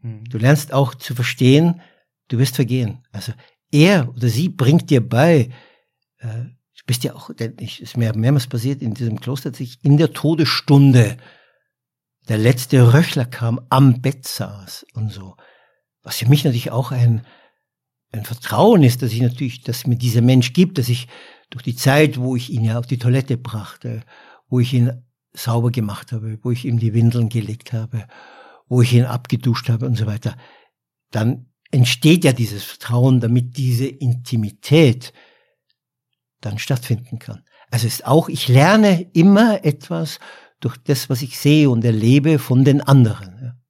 Hm. Du lernst auch zu verstehen, du wirst vergehen. Also er oder sie bringt dir bei, äh, bist ja auch, es ist mir mehrmals passiert in diesem Kloster, dass ich in der Todesstunde der letzte Röchler kam, am Bett saß und so. Was für mich natürlich auch ein, ein Vertrauen ist, dass ich natürlich, dass mir dieser Mensch gibt, dass ich durch die Zeit, wo ich ihn ja auf die Toilette brachte, wo ich ihn sauber gemacht habe, wo ich ihm die Windeln gelegt habe, wo ich ihn abgeduscht habe und so weiter, dann entsteht ja dieses Vertrauen, damit diese Intimität dann stattfinden kann. Also ist auch, ich lerne immer etwas durch das, was ich sehe und erlebe von den anderen.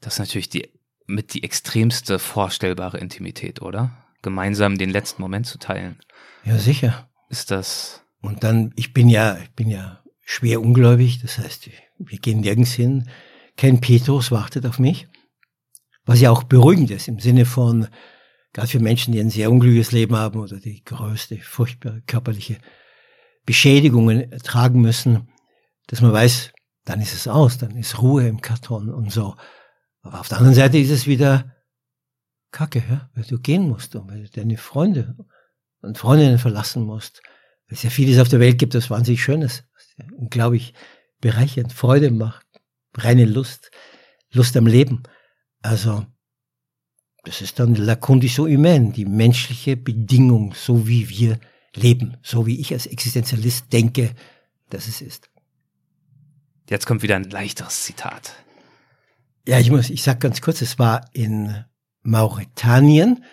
Das ist natürlich die, mit die extremste vorstellbare Intimität, oder? Gemeinsam den letzten Moment zu teilen. Ja, sicher. Ist das. Und dann, ich bin ja, ich bin ja schwer ungläubig, das heißt, wir gehen nirgends hin. Kein Petrus wartet auf mich. Was ja auch beruhigend ist im Sinne von, gerade für Menschen, die ein sehr unglückliches Leben haben oder die größte, furchtbare körperliche Beschädigungen tragen müssen, dass man weiß, dann ist es aus, dann ist Ruhe im Karton und so. Aber auf der anderen Seite ist es wieder Kacke, ja? weil du gehen musst und weil du deine Freunde und Freundinnen verlassen musst. Weil es ja vieles auf der Welt gibt, das wahnsinnig Schönes, was ja unglaublich bereichernd, Freude macht, reine Lust, Lust am Leben. Also, das ist dann la condition humaine, die menschliche Bedingung, so wie wir leben, so wie ich als Existenzialist denke, dass es ist. Jetzt kommt wieder ein leichteres Zitat. Ja, ich muss, ich sag ganz kurz, es war in Mauretanien,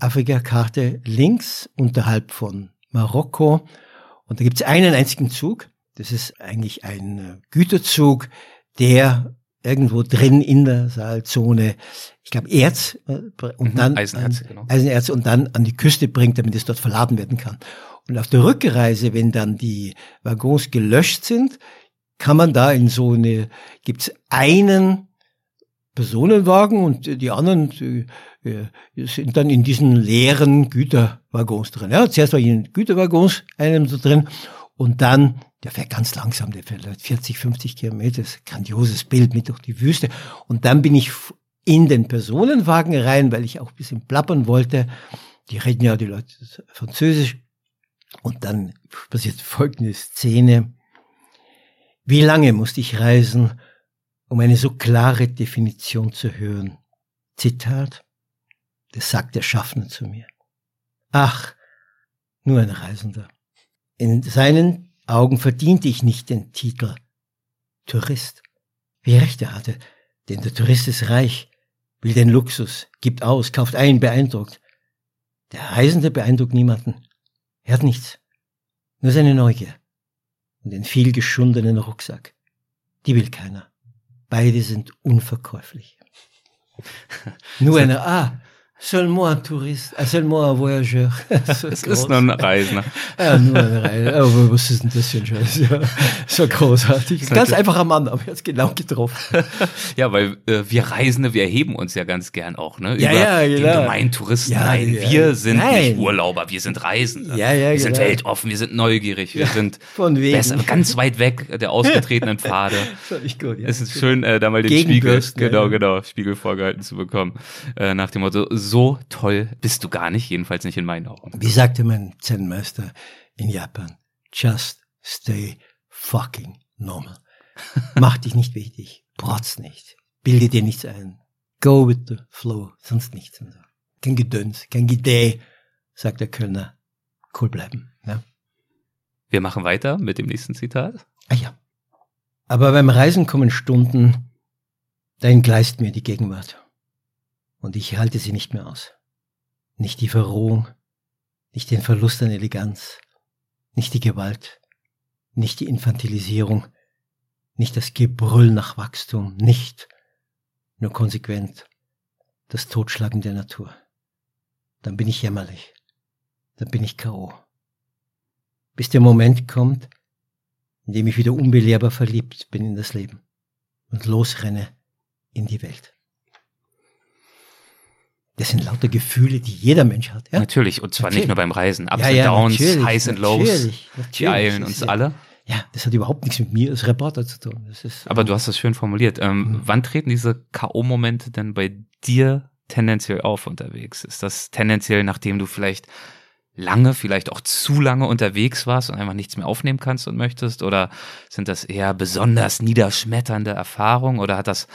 Afrika-Karte links, unterhalb von Marokko. Und da gibt es einen einzigen Zug. Das ist eigentlich ein Güterzug, der irgendwo drin in der Saalzone, ich glaube Erz äh, und mhm, dann Eisenerz, genau. Eisenerz und dann an die Küste bringt, damit es dort verladen werden kann. Und auf der Rückreise, wenn dann die Waggons gelöscht sind, kann man da in so eine, gibt's einen Personenwagen und die anderen die, die sind dann in diesen leeren Güterwaggons drin. Ja, zuerst war ich in Güterwaggons, einem so drin und dann, der fährt ganz langsam, der fährt 40, 50 Kilometer, grandioses Bild mit durch die Wüste. Und dann bin ich in den Personenwagen rein, weil ich auch ein bisschen plappern wollte. Die reden ja die Leute Französisch. Und dann passiert folgende Szene. Wie lange musste ich reisen, um eine so klare Definition zu hören? Zitat. Das sagt der Schaffner zu mir. Ach, nur ein Reisender. In seinen Augen verdiente ich nicht den Titel Tourist. Wie recht er hatte, denn der Tourist ist reich, will den Luxus, gibt aus, kauft ein, beeindruckt. Der Reisende beeindruckt niemanden. Er hat nichts, nur seine Neugier und den viel geschundenen Rucksack. Die will keiner. Beide sind unverkäuflich. (laughs) Nur einer, ah, Seulement un Tourist, ah, seulement un Voyageur. (laughs) es ist nur ein Reisender. (laughs) Ja, nur eine Reise. Aber was ist denn das für ein Scheiß? Ja, (laughs) so großartig. Ganz einfacher Mann, aber er hat genau getroffen. ja, weil äh, wir Reisende, wir erheben uns ja ganz gern auch, ne? Über ja, ja, genau. den gemeinen Touristen. Ja, Nein, ja, wir sind Nein. nicht Urlauber, wir sind Reisende. Ja, ja, wir sind genau. weltoffen, wir sind neugierig, wir sind Von wegen. besser, ganz weit weg der ausgetretenen Pfade. Völlig gut, ja. Es ist schön, äh, da mal den Spiegel, genau, genau, Spiegel vorgehalten zu bekommen. Äh, nach dem Motto, so toll bist du gar nicht, jedenfalls nicht in meinen Augen. Wie sagte mein Zen-Meister in Japan? Just stay fucking normal. (laughs) Mach dich nicht wichtig, protz nicht, bilde dir nichts ein. Go with the flow, sonst nichts. Kein Gedöns, kein Gedäh, sagt der Kölner. Cool bleiben. Ja. Wir machen weiter mit dem nächsten Zitat. Ah ja. Aber beim Reisen kommen Stunden, da entgleist mir die Gegenwart und ich halte sie nicht mehr aus. Nicht die Verrohung, nicht den Verlust an Eleganz, nicht die Gewalt, nicht die Infantilisierung, nicht das Gebrüll nach Wachstum, nicht nur konsequent das Totschlagen der Natur. Dann bin ich jämmerlich, dann bin ich K.O. Bis der Moment kommt, in dem ich wieder unbelehrbar verliebt bin in das Leben und losrenne in die Welt. Das sind lauter Gefühle, die jeder Mensch hat. Ja? Natürlich, und zwar natürlich. nicht nur beim Reisen. Ups ja, ja, Downs, Highs and Lows, natürlich, natürlich. die eilen uns alle. Ja, das hat überhaupt nichts mit mir als Reporter zu tun. Das ist, Aber du hast das schön formuliert. Ähm, mhm. Wann treten diese K.O.-Momente denn bei dir tendenziell auf unterwegs? Ist das tendenziell, nachdem du vielleicht lange, vielleicht auch zu lange unterwegs warst und einfach nichts mehr aufnehmen kannst und möchtest? Oder sind das eher besonders niederschmetternde Erfahrungen? Oder hat das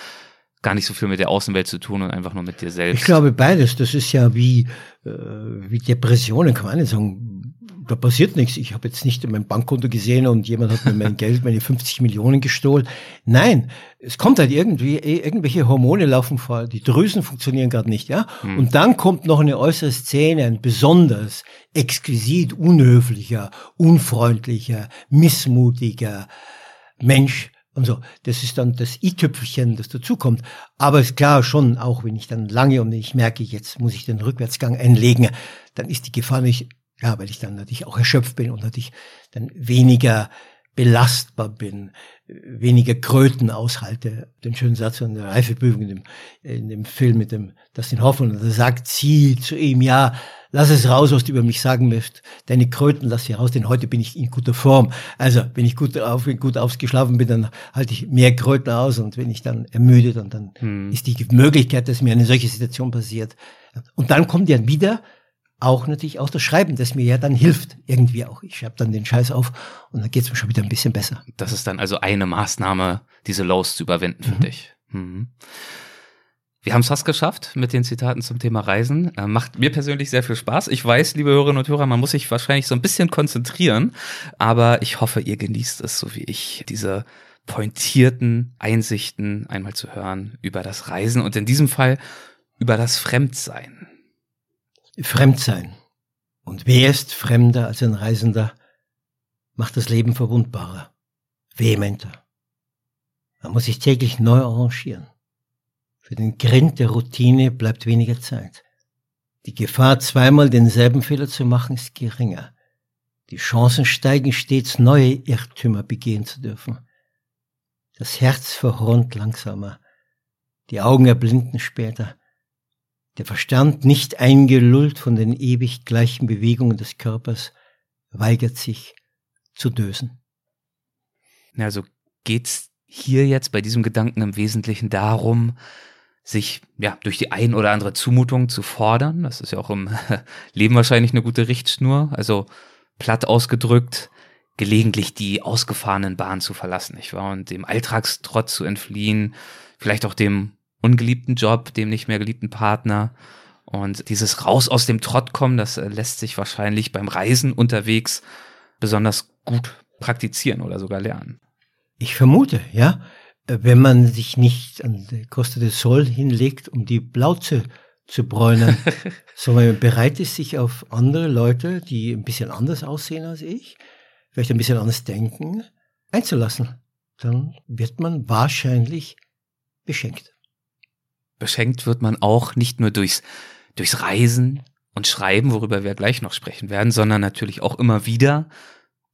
gar nicht so viel mit der Außenwelt zu tun und einfach nur mit dir selbst? Ich glaube beides. Das ist ja wie, äh, wie Depressionen, kann man nicht sagen da passiert nichts. Ich habe jetzt nicht in mein Bankkonto gesehen und jemand hat mir mein (laughs) Geld, meine 50 Millionen gestohlen. Nein, es kommt halt irgendwie, eh, irgendwelche Hormone laufen vor, die Drüsen funktionieren gerade nicht, ja. Hm. Und dann kommt noch eine äußere Szene, ein besonders exquisit unhöflicher, unfreundlicher, missmutiger Mensch, und so. Das ist dann das i-Tüpfelchen, das dazukommt. Aber ist klar schon, auch wenn ich dann lange und ich merke, jetzt muss ich den Rückwärtsgang einlegen, dann ist die Gefahr nicht ja, weil ich dann natürlich auch erschöpft bin und natürlich dann weniger belastbar bin, weniger Kröten aushalte. Den schönen Satz von der Reifeprüfung in dem, in dem Film mit dem Dustin Hoffmann, da sagt sie zu ihm, ja, lass es raus, was du über mich sagen möchtest. Deine Kröten lass sie raus, denn heute bin ich in guter Form. Also, wenn ich gut auf, gut ausgeschlafen bin, dann halte ich mehr Kröten aus und wenn ich dann ermüdet und dann hm. ist die Möglichkeit, dass mir eine solche Situation passiert. Und dann kommt ja wieder auch natürlich auch das Schreiben, das mir ja dann hilft, irgendwie auch. Ich schreibe dann den Scheiß auf und dann geht's mir schon wieder ein bisschen besser. Das ist dann also eine Maßnahme, diese Lows zu überwinden für mhm. dich. Mhm. Wir haben es fast geschafft mit den Zitaten zum Thema Reisen. Äh, macht mir persönlich sehr viel Spaß. Ich weiß, liebe Hörerinnen und Hörer, man muss sich wahrscheinlich so ein bisschen konzentrieren, aber ich hoffe, ihr genießt es, so wie ich, diese pointierten Einsichten einmal zu hören über das Reisen und in diesem Fall über das Fremdsein. Fremdsein. Und wer ist fremder als ein Reisender, macht das Leben verwundbarer, vehementer. Man muss sich täglich neu arrangieren. Für den Grind der Routine bleibt weniger Zeit. Die Gefahr, zweimal denselben Fehler zu machen, ist geringer. Die Chancen steigen stets, neue Irrtümer begehen zu dürfen. Das Herz verhornt langsamer, die Augen erblinden später, der Verstand, nicht eingelullt von den ewig gleichen Bewegungen des Körpers, weigert sich zu dösen. Also geht's hier jetzt bei diesem Gedanken im Wesentlichen darum, sich ja durch die ein oder andere Zumutung zu fordern. Das ist ja auch im (laughs) Leben wahrscheinlich eine gute Richtschnur. Also platt ausgedrückt, gelegentlich die ausgefahrenen Bahnen zu verlassen, nicht wahr? Und dem Alltagstrott zu entfliehen, vielleicht auch dem ungeliebten Job, dem nicht mehr geliebten Partner. Und dieses Raus aus dem Trott kommen, das äh, lässt sich wahrscheinlich beim Reisen unterwegs besonders gut praktizieren oder sogar lernen. Ich vermute, ja. Wenn man sich nicht an die Costa del Sol hinlegt, um die Blauze zu bräunen, (laughs) sondern bereit ist, sich auf andere Leute, die ein bisschen anders aussehen als ich, vielleicht ein bisschen anders denken, einzulassen, dann wird man wahrscheinlich beschenkt. Beschenkt wird man auch nicht nur durchs, durchs Reisen und Schreiben, worüber wir gleich noch sprechen werden, sondern natürlich auch immer wieder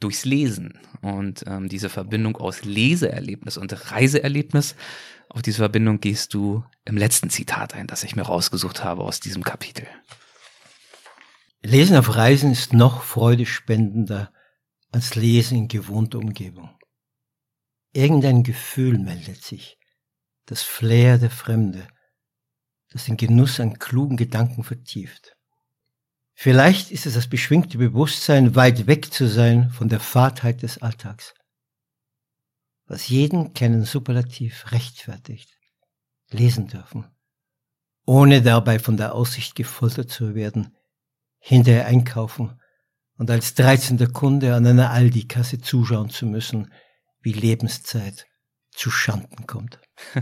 durchs Lesen. Und ähm, diese Verbindung aus Leseerlebnis und Reiseerlebnis, auf diese Verbindung gehst du im letzten Zitat ein, das ich mir rausgesucht habe aus diesem Kapitel. Lesen auf Reisen ist noch freudespendender als Lesen in gewohnter Umgebung. Irgendein Gefühl meldet sich, das Flair der Fremde, das den Genuss an klugen Gedanken vertieft. Vielleicht ist es das beschwingte Bewusstsein, weit weg zu sein von der Fahrtheit des Alltags, was jeden kleinen Superlativ rechtfertigt, lesen dürfen, ohne dabei von der Aussicht gefoltert zu werden, hinterher einkaufen und als dreizehnter Kunde an einer Aldi-Kasse zuschauen zu müssen, wie Lebenszeit zu Schanden kommt. (laughs)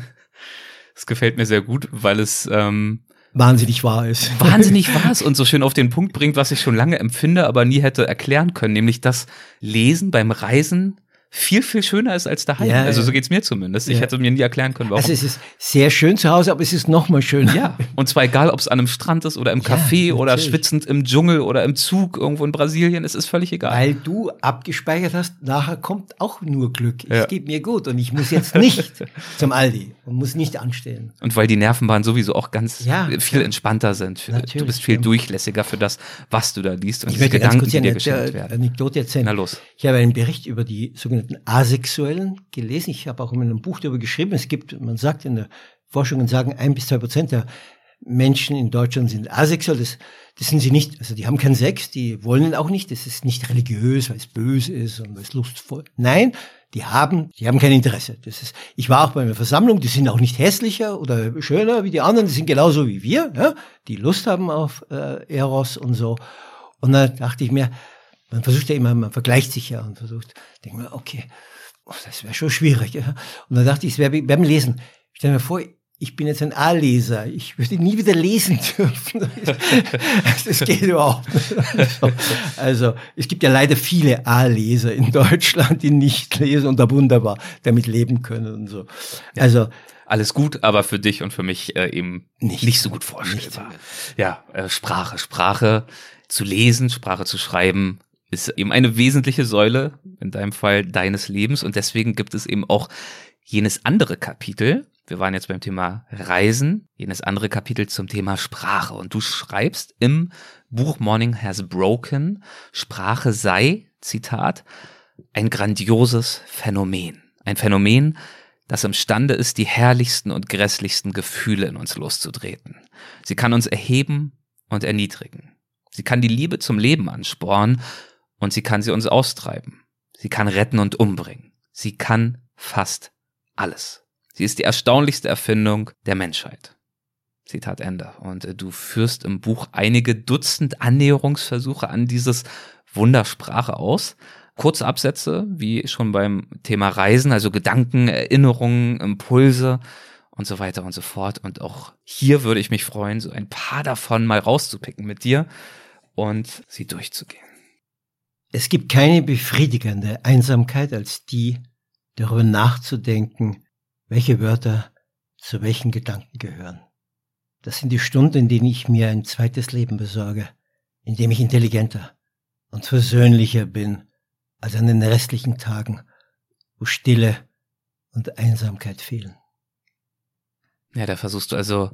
Das gefällt mir sehr gut, weil es ähm, wahnsinnig wahr ist. (laughs) Wahnsinnig wahr ist und so schön auf den Punkt bringt, was ich schon lange empfinde, aber nie hätte erklären können, nämlich dass Lesen beim Reisen viel, viel schöner ist als daheim. Ja, also ja. so geht's mir zumindest. Ich Ja. hätte mir nie erklären können, warum. Also es ist sehr schön zu Hause, aber es ist noch mal schöner. ja, und zwar egal, ob es an einem Strand ist oder im Café oder natürlich. schwitzend im Dschungel oder im Zug irgendwo in Brasilien, es ist völlig egal. Weil du abgespeichert hast, nachher kommt auch nur Glück. Es Ja. geht mir gut und ich muss jetzt nicht (laughs) zum Aldi und muss nicht anstehen. Und weil die Nervenbahnen sowieso auch ganz Ja, viel ja. entspannter sind. Für, du bist viel ja. durchlässiger für das, was du da liest und Ich diese möchte ganz Gedanken, kurz die dir eine geschenkt werden. Anekdote erzählen. Na los. Ich habe einen Bericht über die sogenannten Asexuellen gelesen. Ich habe auch in einem Buch darüber geschrieben. Es gibt, man sagt in der Forschung sagen, ein bis zwei Prozent der Menschen in Deutschland sind asexuell. Das, das sind sie nicht. Also die haben keinen Sex, die wollen ihn auch nicht. Das ist nicht religiös, weil es böse ist und weil es lustvoll. Nein, die haben, die haben kein Interesse. Das ist, ich war auch bei einer Versammlung, die sind auch nicht hässlicher oder schöner wie die anderen, die sind genauso wie wir, ja, die Lust haben auf äh, Eros und so. Und dann dachte ich mir, man versucht ja immer, man vergleicht sich ja und versucht, denkt mir, okay, oh, das wäre schon schwierig. Ja. Und dann dachte ich, es wäre beim Lesen. Stell mir vor, ich bin jetzt ein A-Leser. Ich würde nie wieder lesen (laughs) dürfen. Das geht überhaupt nicht. Also, also, es gibt ja leider viele A-Leser in Deutschland, die nicht lesen und da wunderbar damit leben können und so. Also, Alles gut, aber für dich und für mich äh, eben nicht, Nicht. so gut vorstellbar. Nicht Ja, äh, Sprache. Sprache zu lesen, Sprache zu schreiben, ist eben eine wesentliche Säule, in deinem Fall deines Lebens. Und deswegen gibt es eben auch jenes andere Kapitel. Wir waren jetzt beim Thema Reisen, jenes andere Kapitel zum Thema Sprache. Und du schreibst im Buch Morning Has Broken, Sprache sei, Zitat, ein grandioses Phänomen. Ein Phänomen, das imstande ist, die herrlichsten und grässlichsten Gefühle in uns loszutreten. Sie kann uns erheben und erniedrigen. Sie kann die Liebe zum Leben anspornen und sie kann sie uns austreiben. Sie kann retten und umbringen. Sie kann fast alles. Sie ist die erstaunlichste Erfindung der Menschheit. Zitat Ende. Und äh, du führst im Buch einige Dutzend Annäherungsversuche an dieses Wundersprache aus. Kurze Absätze, wie schon beim Thema Reisen, also Gedanken, Erinnerungen, Impulse und so weiter und so fort. Und auch hier würde ich mich freuen, so ein paar davon mal rauszupicken mit dir und sie durchzugehen. Es gibt keine befriedigende Einsamkeit als die, darüber nachzudenken, welche Wörter zu welchen Gedanken gehören. Das sind die Stunden, in denen ich mir ein zweites Leben besorge, in dem ich intelligenter und versöhnlicher bin als an den restlichen Tagen, wo Stille und Einsamkeit fehlen. Ja, da versuchst du also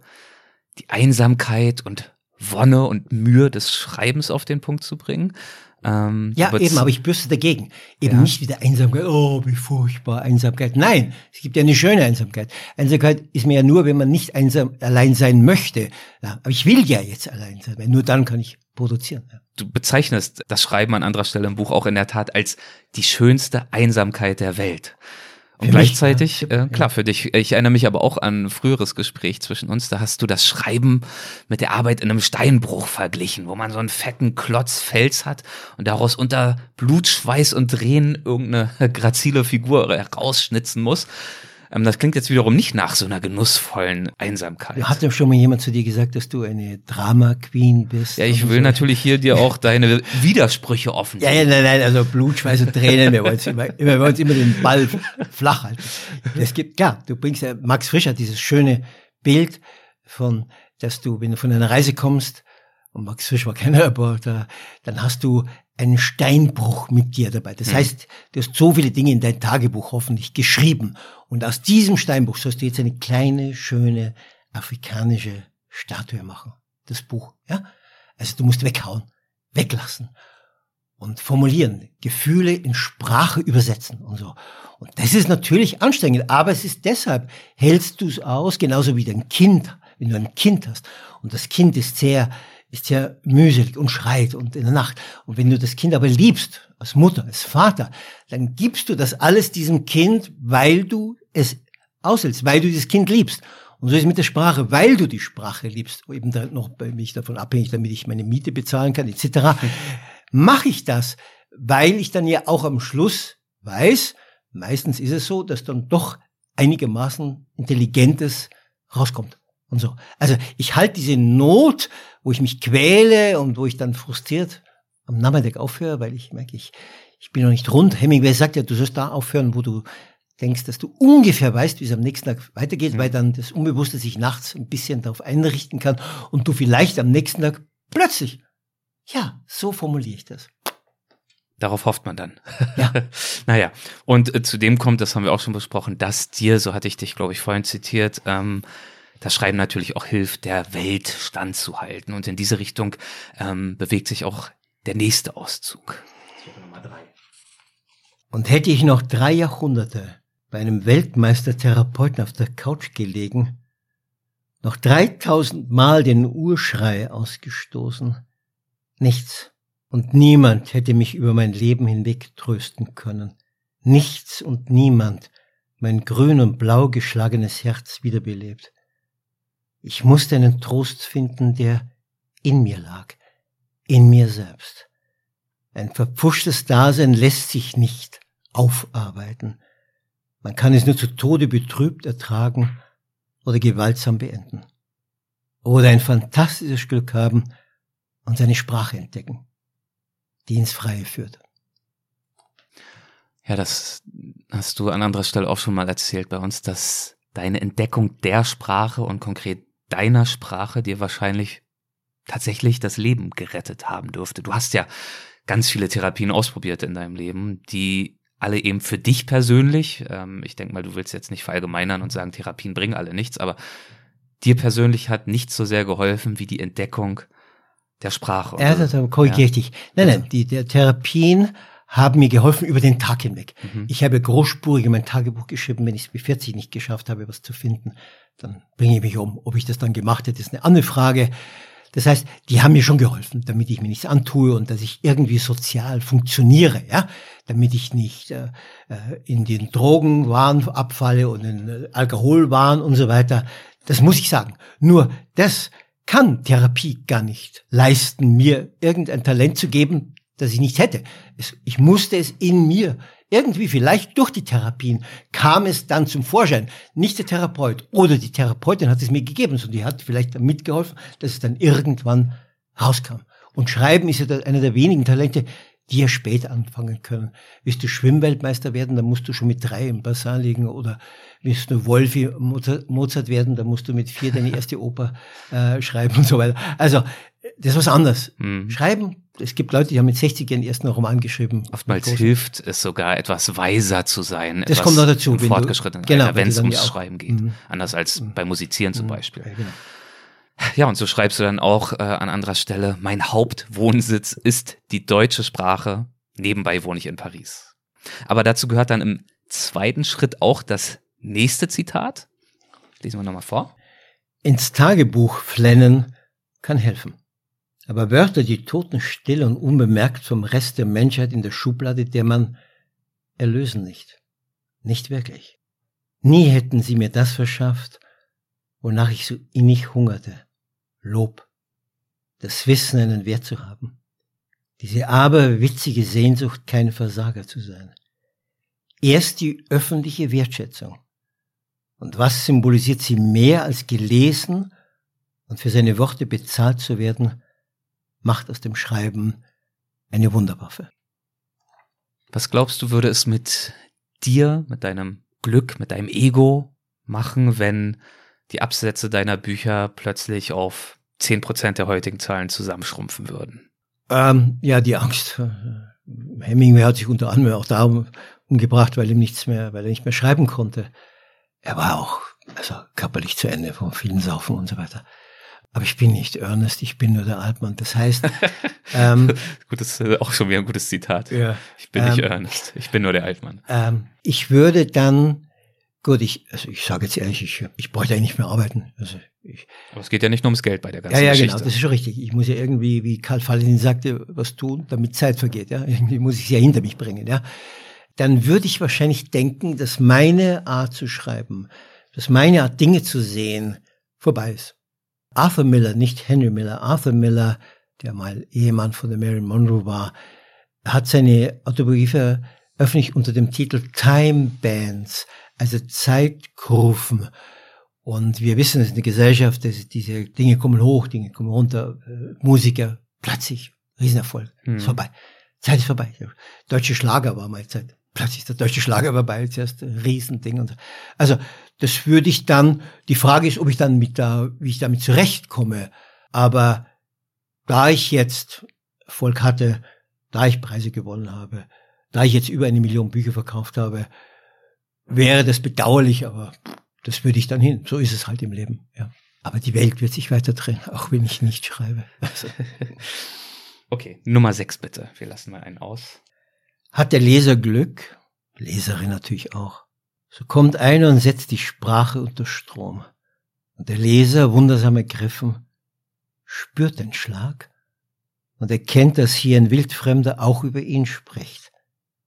die Einsamkeit und Wonne und Mühe des Schreibens auf den Punkt zu bringen. Ähm, Ja, du eben, aber ich bürste dagegen. Eben Ja. nicht wieder Einsamkeit, oh, wie furchtbar, Einsamkeit. Nein, es gibt ja eine schöne Einsamkeit. Einsamkeit ist mir ja nur, wenn man nicht einsam allein sein möchte. Ja, aber ich will ja jetzt allein sein, weil nur dann kann ich produzieren. Ja. du bezeichnest das Schreiben an anderer Stelle im Buch auch in der Tat als die schönste Einsamkeit der Welt. Und gleichzeitig, äh, klar, für dich, ich erinnere mich aber auch an ein früheres Gespräch zwischen uns, da hast du das Schreiben mit der Arbeit in einem Steinbruch verglichen, wo man so einen fetten Klotz Fels hat und daraus unter Blut, Schweiß und Tränen irgendeine (laughs) grazile Figur herausschnitzen muss. Ähm, das klingt jetzt wiederum nicht nach so einer genussvollen Einsamkeit. Hat denn schon mal jemand zu dir gesagt, dass du eine Drama-Queen bist? Ja, ich will so? natürlich hier dir auch deine Widersprüche offen. Ja, ja, nein, nein, also Blut, Schweiß und Tränen, wir wollen immer, immer, wir wollen immer den Ball flach halten. Es gibt, klar, du bringst ja, Max Frisch hat dieses schöne Bild von, dass du, wenn du von einer Reise kommst, und Max Frisch war kein Reporter, dann hast du einen Steinbruch mit dir dabei. Das heißt, du hast so viele Dinge in dein Tagebuch hoffentlich geschrieben. Und aus diesem Steinbruch sollst du jetzt eine kleine, schöne, afrikanische Statue machen. Das Buch, ja? Also du musst weghauen, weglassen und formulieren, Gefühle in Sprache übersetzen und so. Und das ist natürlich anstrengend, aber es ist deshalb, hältst du es aus, genauso wie dein Kind, wenn du ein Kind hast. Und das Kind ist sehr, ist sehr mühselig und schreit und in der Nacht. Und wenn du das Kind aber liebst, als Mutter, als Vater, dann gibst du das alles diesem Kind, weil du es aushältst, weil du dieses Kind liebst. Und so ist es mit der Sprache, weil du die Sprache liebst, eben dann noch bei mich davon abhängig, damit ich meine Miete bezahlen kann, etc., (laughs) mache ich das, weil ich dann ja auch am Schluss weiß, meistens ist es so, dass dann doch einigermaßen Intelligentes rauskommt. Und so. Also ich halte diese Not, wo ich mich quäle und wo ich dann frustriert am Nachmittag aufhöre, weil ich merke, ich, Ich bin noch nicht rund. Hemingway sagt ja, du sollst da aufhören, wo du denkst, dass du ungefähr weißt, wie es am nächsten Tag weitergeht, mhm. weil dann das Unbewusste sich nachts ein bisschen darauf einrichten kann und du vielleicht am nächsten Tag plötzlich, ja, so formuliere ich das. Darauf hofft man dann. Ja. (laughs) naja, und äh, zudem kommt, das haben wir auch schon besprochen, dass dir, so hatte ich dich, glaube ich, vorhin zitiert, ähm, das Schreiben natürlich auch hilft, der Welt standzuhalten. Und in diese Richtung ähm, bewegt sich auch der nächste Auszug. Nummer drei. Und hätte ich noch drei Jahrhunderte bei einem Weltmeistertherapeuten auf der Couch gelegen, noch dreitausend Mal den Urschrei ausgestoßen, nichts und niemand hätte mich über mein Leben hinweg trösten können. Nichts und niemand mein grün und blau geschlagenes Herz wiederbelebt. Ich musste einen Trost finden, der in mir lag, in mir selbst. Ein verpfuschtes Dasein lässt sich nicht aufarbeiten. Man kann es nur zu Tode betrübt ertragen oder gewaltsam beenden. Oder ein fantastisches Glück haben und seine Sprache entdecken, die ins Freie führt. Ja, das hast du an anderer Stelle auch schon mal erzählt bei uns, dass deine Entdeckung der Sprache und konkret deiner Sprache dir wahrscheinlich tatsächlich das Leben gerettet haben dürfte. Du hast ja ganz viele Therapien ausprobiert in deinem Leben, die alle eben für dich persönlich, ähm, ich denke mal, du willst jetzt nicht verallgemeinern und sagen, Therapien bringen alle nichts, aber dir persönlich hat nichts so sehr geholfen wie die Entdeckung der Sprache. Ja, das korrigiere ich dich. Nein, nein, die der Therapien haben mir geholfen über den Tag hinweg. Mhm. Ich habe großspurig in mein Tagebuch geschrieben, wenn ich es bis 40 nicht geschafft habe, was zu finden, dann bringe ich mich um. Ob ich das dann gemacht hätte, ist eine andere Frage. Das heißt, die haben mir schon geholfen, damit ich mir nichts antue und dass ich irgendwie sozial funktioniere, ja, damit ich nicht äh, äh in den Drogenwahn abfalle und in äh, Alkoholwahn und so weiter. Das muss ich sagen. Nur das kann Therapie gar nicht leisten, mir irgendein Talent zu geben, das ich nicht hätte. Es, ich musste es in mir irgendwie vielleicht durch die Therapien kam es dann zum Vorschein. Nicht der Therapeut oder die Therapeutin hat es mir gegeben, sondern die hat vielleicht mitgeholfen, dass es dann irgendwann rauskam. Und Schreiben ist ja einer der wenigen Talente, die ja später anfangen können. Willst du Schwimmweltmeister werden, dann musst du schon mit drei im Bassin liegen oder willst du Wolfi Mozart werden, dann musst du mit vier deine erste Oper äh, schreiben und so weiter. Also das ist was anderes. Mhm. Schreiben, es gibt Leute, die haben mit 60 ihren ersten Roman geschrieben. Oftmals hilft es sogar, etwas weiser zu sein. Das kommt noch dazu. Im fortgeschrittenen genau, wenn es ums Schreiben geht. Mhm. Anders als mhm. beim Musizieren zum mhm. Beispiel. Ja, genau. Ja, und so schreibst du dann auch äh, an anderer Stelle, mein Hauptwohnsitz ist die deutsche Sprache, nebenbei wohne ich in Paris. Aber dazu gehört dann im zweiten Schritt auch das nächste Zitat. Lesen wir nochmal vor. Ins Tagebuch flennen kann helfen. Aber Wörter, die totenstill und unbemerkt vom Rest der Menschheit in der Schublade der man erlösen nicht. Nicht wirklich. Nie hätten sie mir das verschafft, wonach ich so innig hungerte. Lob. Das Wissen, einen Wert zu haben. Diese aberwitzige Sehnsucht, kein Versager zu sein. Erst die öffentliche Wertschätzung. Und was symbolisiert sie mehr als gelesen und für seine Worte bezahlt zu werden, macht aus dem Schreiben eine Wunderwaffe. Was glaubst du, würde es mit dir, mit deinem Glück, mit deinem Ego machen, wenn die Absätze deiner Bücher plötzlich auf zehn Prozent der heutigen Zahlen zusammenschrumpfen würden? Ähm, ja, die Angst. Hemingway hat sich unter anderem auch darum umgebracht, weil ihm nichts mehr, weil er nicht mehr schreiben konnte. Er war auch also körperlich zu Ende von vielen Saufen und so weiter. Aber ich bin nicht Ernest, ich bin nur der Altmann. Das heißt, (laughs) ähm, gut, das ist auch schon wieder ein gutes Zitat. Ja, ich bin ähm, nicht Ernest, ich bin nur der Altmann. Ähm, ich würde dann, gut, ich, also ich sage jetzt ehrlich, ich, ich bräuchte eigentlich nicht mehr arbeiten. Also ich, Aber es geht ja nicht nur ums Geld bei der ganzen ja, ja, Geschichte. Ja, genau, das ist schon richtig. Ich muss ja irgendwie, wie Karl Valentin sagte, was tun, damit Zeit vergeht. Ja, irgendwie muss ich sie ja hinter mich bringen. Ja, dann würde ich wahrscheinlich denken, dass meine Art zu schreiben, dass meine Art Dinge zu sehen vorbei ist. Arthur Miller, nicht Henry Miller, Arthur Miller, der mal Ehemann von der Marilyn Monroe war, hat seine Autobiografie öffentlich unter dem Titel Time Bands, also Zeitkurven. Und wir wissen, es ist eine Gesellschaft, dass diese Dinge kommen hoch, Dinge kommen runter, äh, Musiker, plötzlich, Riesenerfolg, mhm. ist vorbei. Zeit ist vorbei. Deutsche Schlager war mal Zeit. Plötzlich der deutsche Schlager vorbei, zuerst ein Riesending und so. Also, das würde ich dann, die Frage ist, ob ich dann mit da, wie ich damit zurechtkomme. Aber da ich jetzt Erfolg hatte, da ich Preise gewonnen habe, da ich jetzt über eine Million Bücher verkauft habe, wäre das bedauerlich, aber das würde ich dann hin. So ist es halt im Leben, ja. Aber die Welt wird sich weiter drehen, auch wenn ich nicht schreibe. Also. (laughs) Okay, Nummer sechs bitte. Wir lassen mal einen aus. Hat der Leser Glück, Leserin natürlich auch, so kommt einer und setzt die Sprache unter Strom. Und der Leser, wundersam ergriffen, spürt den Schlag und erkennt, dass hier ein Wildfremder auch über ihn spricht.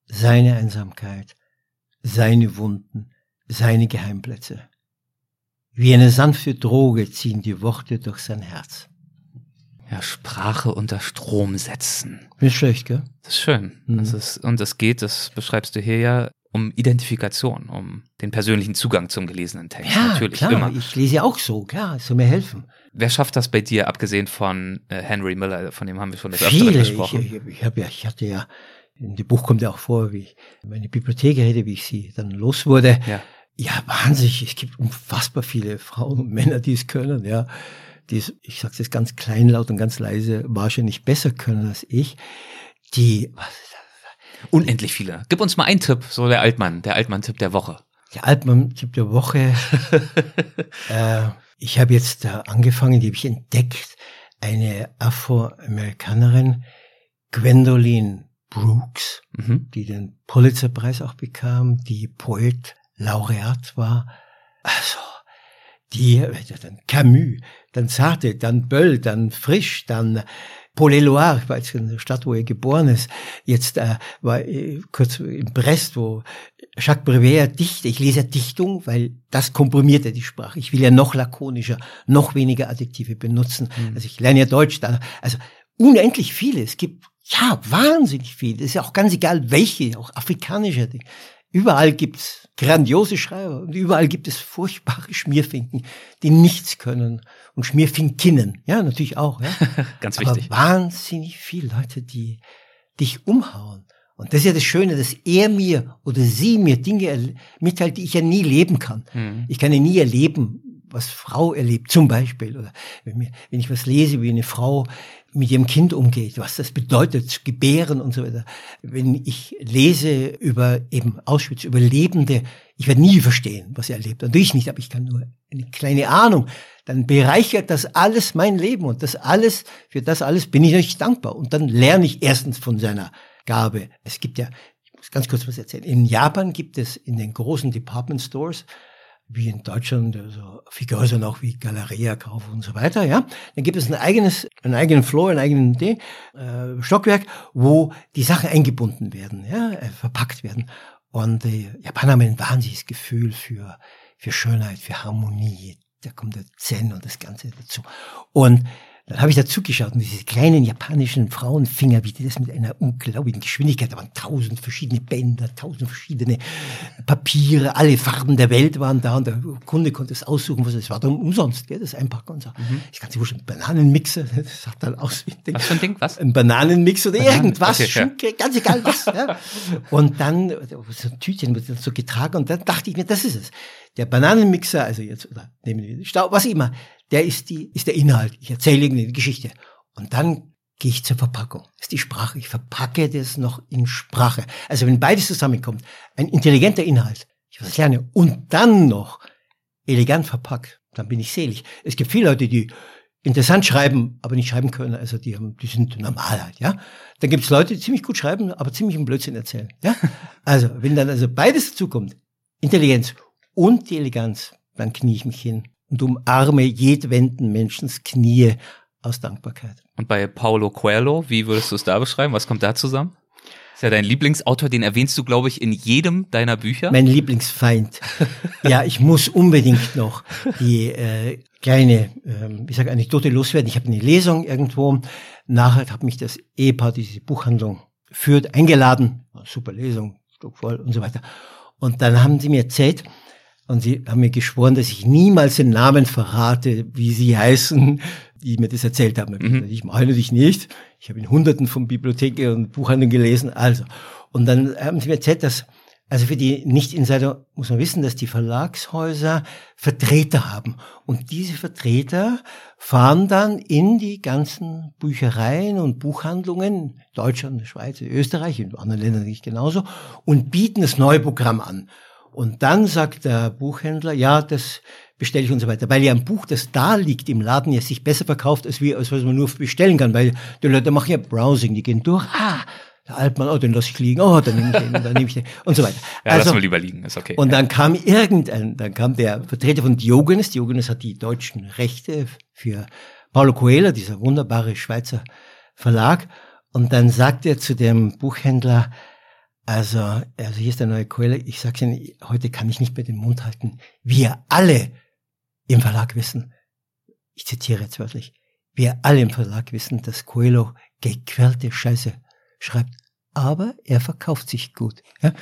Seine Einsamkeit, seine Wunden, seine Geheimplätze. Wie eine sanfte Droge ziehen die Worte durch sein Herz. Ja, Sprache unter Strom setzen. Nicht schlecht, gell? Das ist schön. Mhm. Das ist, und es geht, das beschreibst du hier ja, um Identifikation, um den persönlichen Zugang zum gelesenen Text. Ja, Natürlich, klar. immer. Ich lese ja auch so, klar, es soll mir helfen. Wer schafft das bei dir, abgesehen von äh, Henry Miller, von dem haben wir schon das Viele. gesprochen? Ich, ich, ich, hab ja, ich hatte ja, in dem Buch kommt ja auch vor, wie ich meine Bibliothek rede, wie ich sie dann los wurde. Ja. ja, wahnsinnig. Es gibt unfassbar viele Frauen und Männer, die es können, ja. Die es, ich sage es jetzt ganz kleinlaut und ganz leise, wahrscheinlich besser können als ich. Die, was, Unendlich viele. Gib uns mal einen Tipp, so der Altmann, der Altmann-Tipp der Woche. Der Altmann-Tipp der Woche. (laughs) äh, ich habe jetzt da angefangen, die habe ich entdeckt, eine Afroamerikanerin, Gwendolyn Brooks, mhm. die den Pulitzerpreis auch bekam, die Poet Laureat war. Also, die, dann Camus, dann Sartre, dann Böll, dann Frisch, dann Paul Eloire, ich war jetzt in der Stadt, wo er geboren ist, jetzt äh, war äh, kurz in Brest, wo Jacques Prévert dichte. Ich lese Dichtung, weil das komprimiert ja die Sprache. Ich will ja noch lakonischer, noch weniger Adjektive benutzen. Mhm. Also ich lerne ja Deutsch da. Also unendlich viele. Es gibt ja wahnsinnig viele. Es ist ja auch ganz egal, welche, auch afrikanische Dinge. Überall gibt's grandiose Schreiber und überall gibt es furchtbare Schmierfinken, die nichts können und Schmierfinkinnen, ja, natürlich auch, ja. (laughs) Ganz wichtig. Aber wahnsinnig viele Leute, die dich umhauen. Und das ist ja das Schöne, dass er mir oder sie mir Dinge mitteilt, die ich ja nie leben kann. Mhm. Ich kann ja nie erleben, was Frau erlebt, zum Beispiel. Oder wenn, mir, wenn ich was lese, wie eine Frau mit ihrem Kind umgeht, was das bedeutet, gebären und so weiter. Wenn ich lese über eben Auschwitz, über Lebende, ich werde nie verstehen, was er erlebt. Natürlich nicht, aber ich kann nur eine kleine Ahnung. Dann bereichert das alles mein Leben und das alles, für das alles bin ich euch dankbar. Und dann lerne ich erstens von seiner Gabe. Es gibt ja, ich muss ganz kurz was erzählen. In Japan gibt es in den großen Department Stores wie in Deutschland, also viele Häuser noch wie Galeria kaufen und so weiter, ja. Dann gibt es ein eigenes, einen eigenen Floor, einen eigenen D, äh, Stockwerk, wo die Sachen eingebunden werden, ja, äh, verpackt werden. Und die Japaner haben ein wahnsinniges Gefühl für, für Schönheit, für Harmonie. Da kommt der Zen und das Ganze dazu. Und dann habe ich dazu geschaut und diese kleinen japanischen Frauenfinger, wie die das mit einer unglaublichen Geschwindigkeit, da waren tausend verschiedene Bänder, tausend verschiedene Papiere, alle Farben der Welt waren da und der Kunde konnte es aussuchen, was es war dann umsonst, gell, das Einpacken und so. Mhm. Ich kann sich wurscht, ein Bananenmixer, (laughs) das sah dann aus wie ein Ding. Was für ein Ding, was? Ein Bananenmixer oder Bananen. irgendwas, okay, Schunke, ja. ganz egal was. ja. (laughs) Und dann, so ein Tütchen wird so getragen und dann dachte ich mir, das ist es. Der Bananenmixer, also jetzt, oder nehmen wir den Stau, was immer, der ist die, ist der Inhalt. Ich erzähle irgendeine Geschichte. Und dann gehe ich zur Verpackung. Das ist die Sprache. Ich verpacke das noch in Sprache. Also wenn beides zusammenkommt, ein intelligenter Inhalt, ich was lerne, und dann noch elegant verpackt, dann bin ich selig. Es gibt viele Leute, die interessant schreiben, aber nicht schreiben können. Also die haben, die sind normal halt, ja. Dann gibt es Leute, die ziemlich gut schreiben, aber ziemlich einen Blödsinn erzählen, ja. (laughs) Also wenn dann also beides dazukommt, Intelligenz und die Eleganz, dann knie ich mich hin und umarme jedwenden Menschens Knie aus Dankbarkeit. Und bei Paulo Coelho, wie würdest du es da beschreiben? Was kommt da zusammen? Ist ja dein Lieblingsautor, den erwähnst du, glaube ich, in jedem deiner Bücher. Mein Lieblingsfeind. (laughs) ja, ich muss unbedingt noch die äh, kleine, äh, wie sage Anekdote loswerden. Ich habe eine Lesung irgendwo. Nachher hat mich das Ehepaar, diese Buchhandlung führt, eingeladen. Super Lesung, Stück voll und so weiter. Und dann haben sie mir erzählt, und sie haben mir geschworen, dass ich niemals den Namen verrate, wie sie heißen, die mir das erzählt haben. Mhm. Ich mache natürlich nicht. Ich habe in Hunderten von Bibliotheken und Buchhandlungen gelesen. Also. Und dann haben sie mir erzählt, dass also für die Nicht-Insider muss man wissen, dass die Verlagshäuser Vertreter haben. Und diese Vertreter fahren dann in die ganzen Büchereien und Buchhandlungen, Deutschland, Schweiz, Österreich, in anderen Ländern nicht genauso, und bieten das neue Programm an. Und dann sagt der Buchhändler, ja, das bestelle ich und so weiter. Weil ja ein Buch, das da liegt im Laden, ja sich besser verkauft, als, wie, als was man nur bestellen kann. Weil die Leute machen ja Browsing, die gehen durch, ah, der Altmann, oh, den lasse ich liegen, oh, dann nehme ich den, dann nehme ich den und so weiter. Ja, also, lassen wir lieber liegen, ist okay. Und dann kam irgendein, dann kam der Vertreter von Diogenes, Diogenes hat die deutschen Rechte für Paulo Coelho, dieser wunderbare Schweizer Verlag, und dann sagt er zu dem Buchhändler, also, also hier ist der neue Coelho, ich sage Ihnen, heute kann ich nicht mehr den Mund halten. Wir alle im Verlag wissen, ich zitiere jetzt wörtlich, wir alle im Verlag wissen, dass Coelho gequälte Scheiße schreibt, aber er verkauft sich gut. Ja?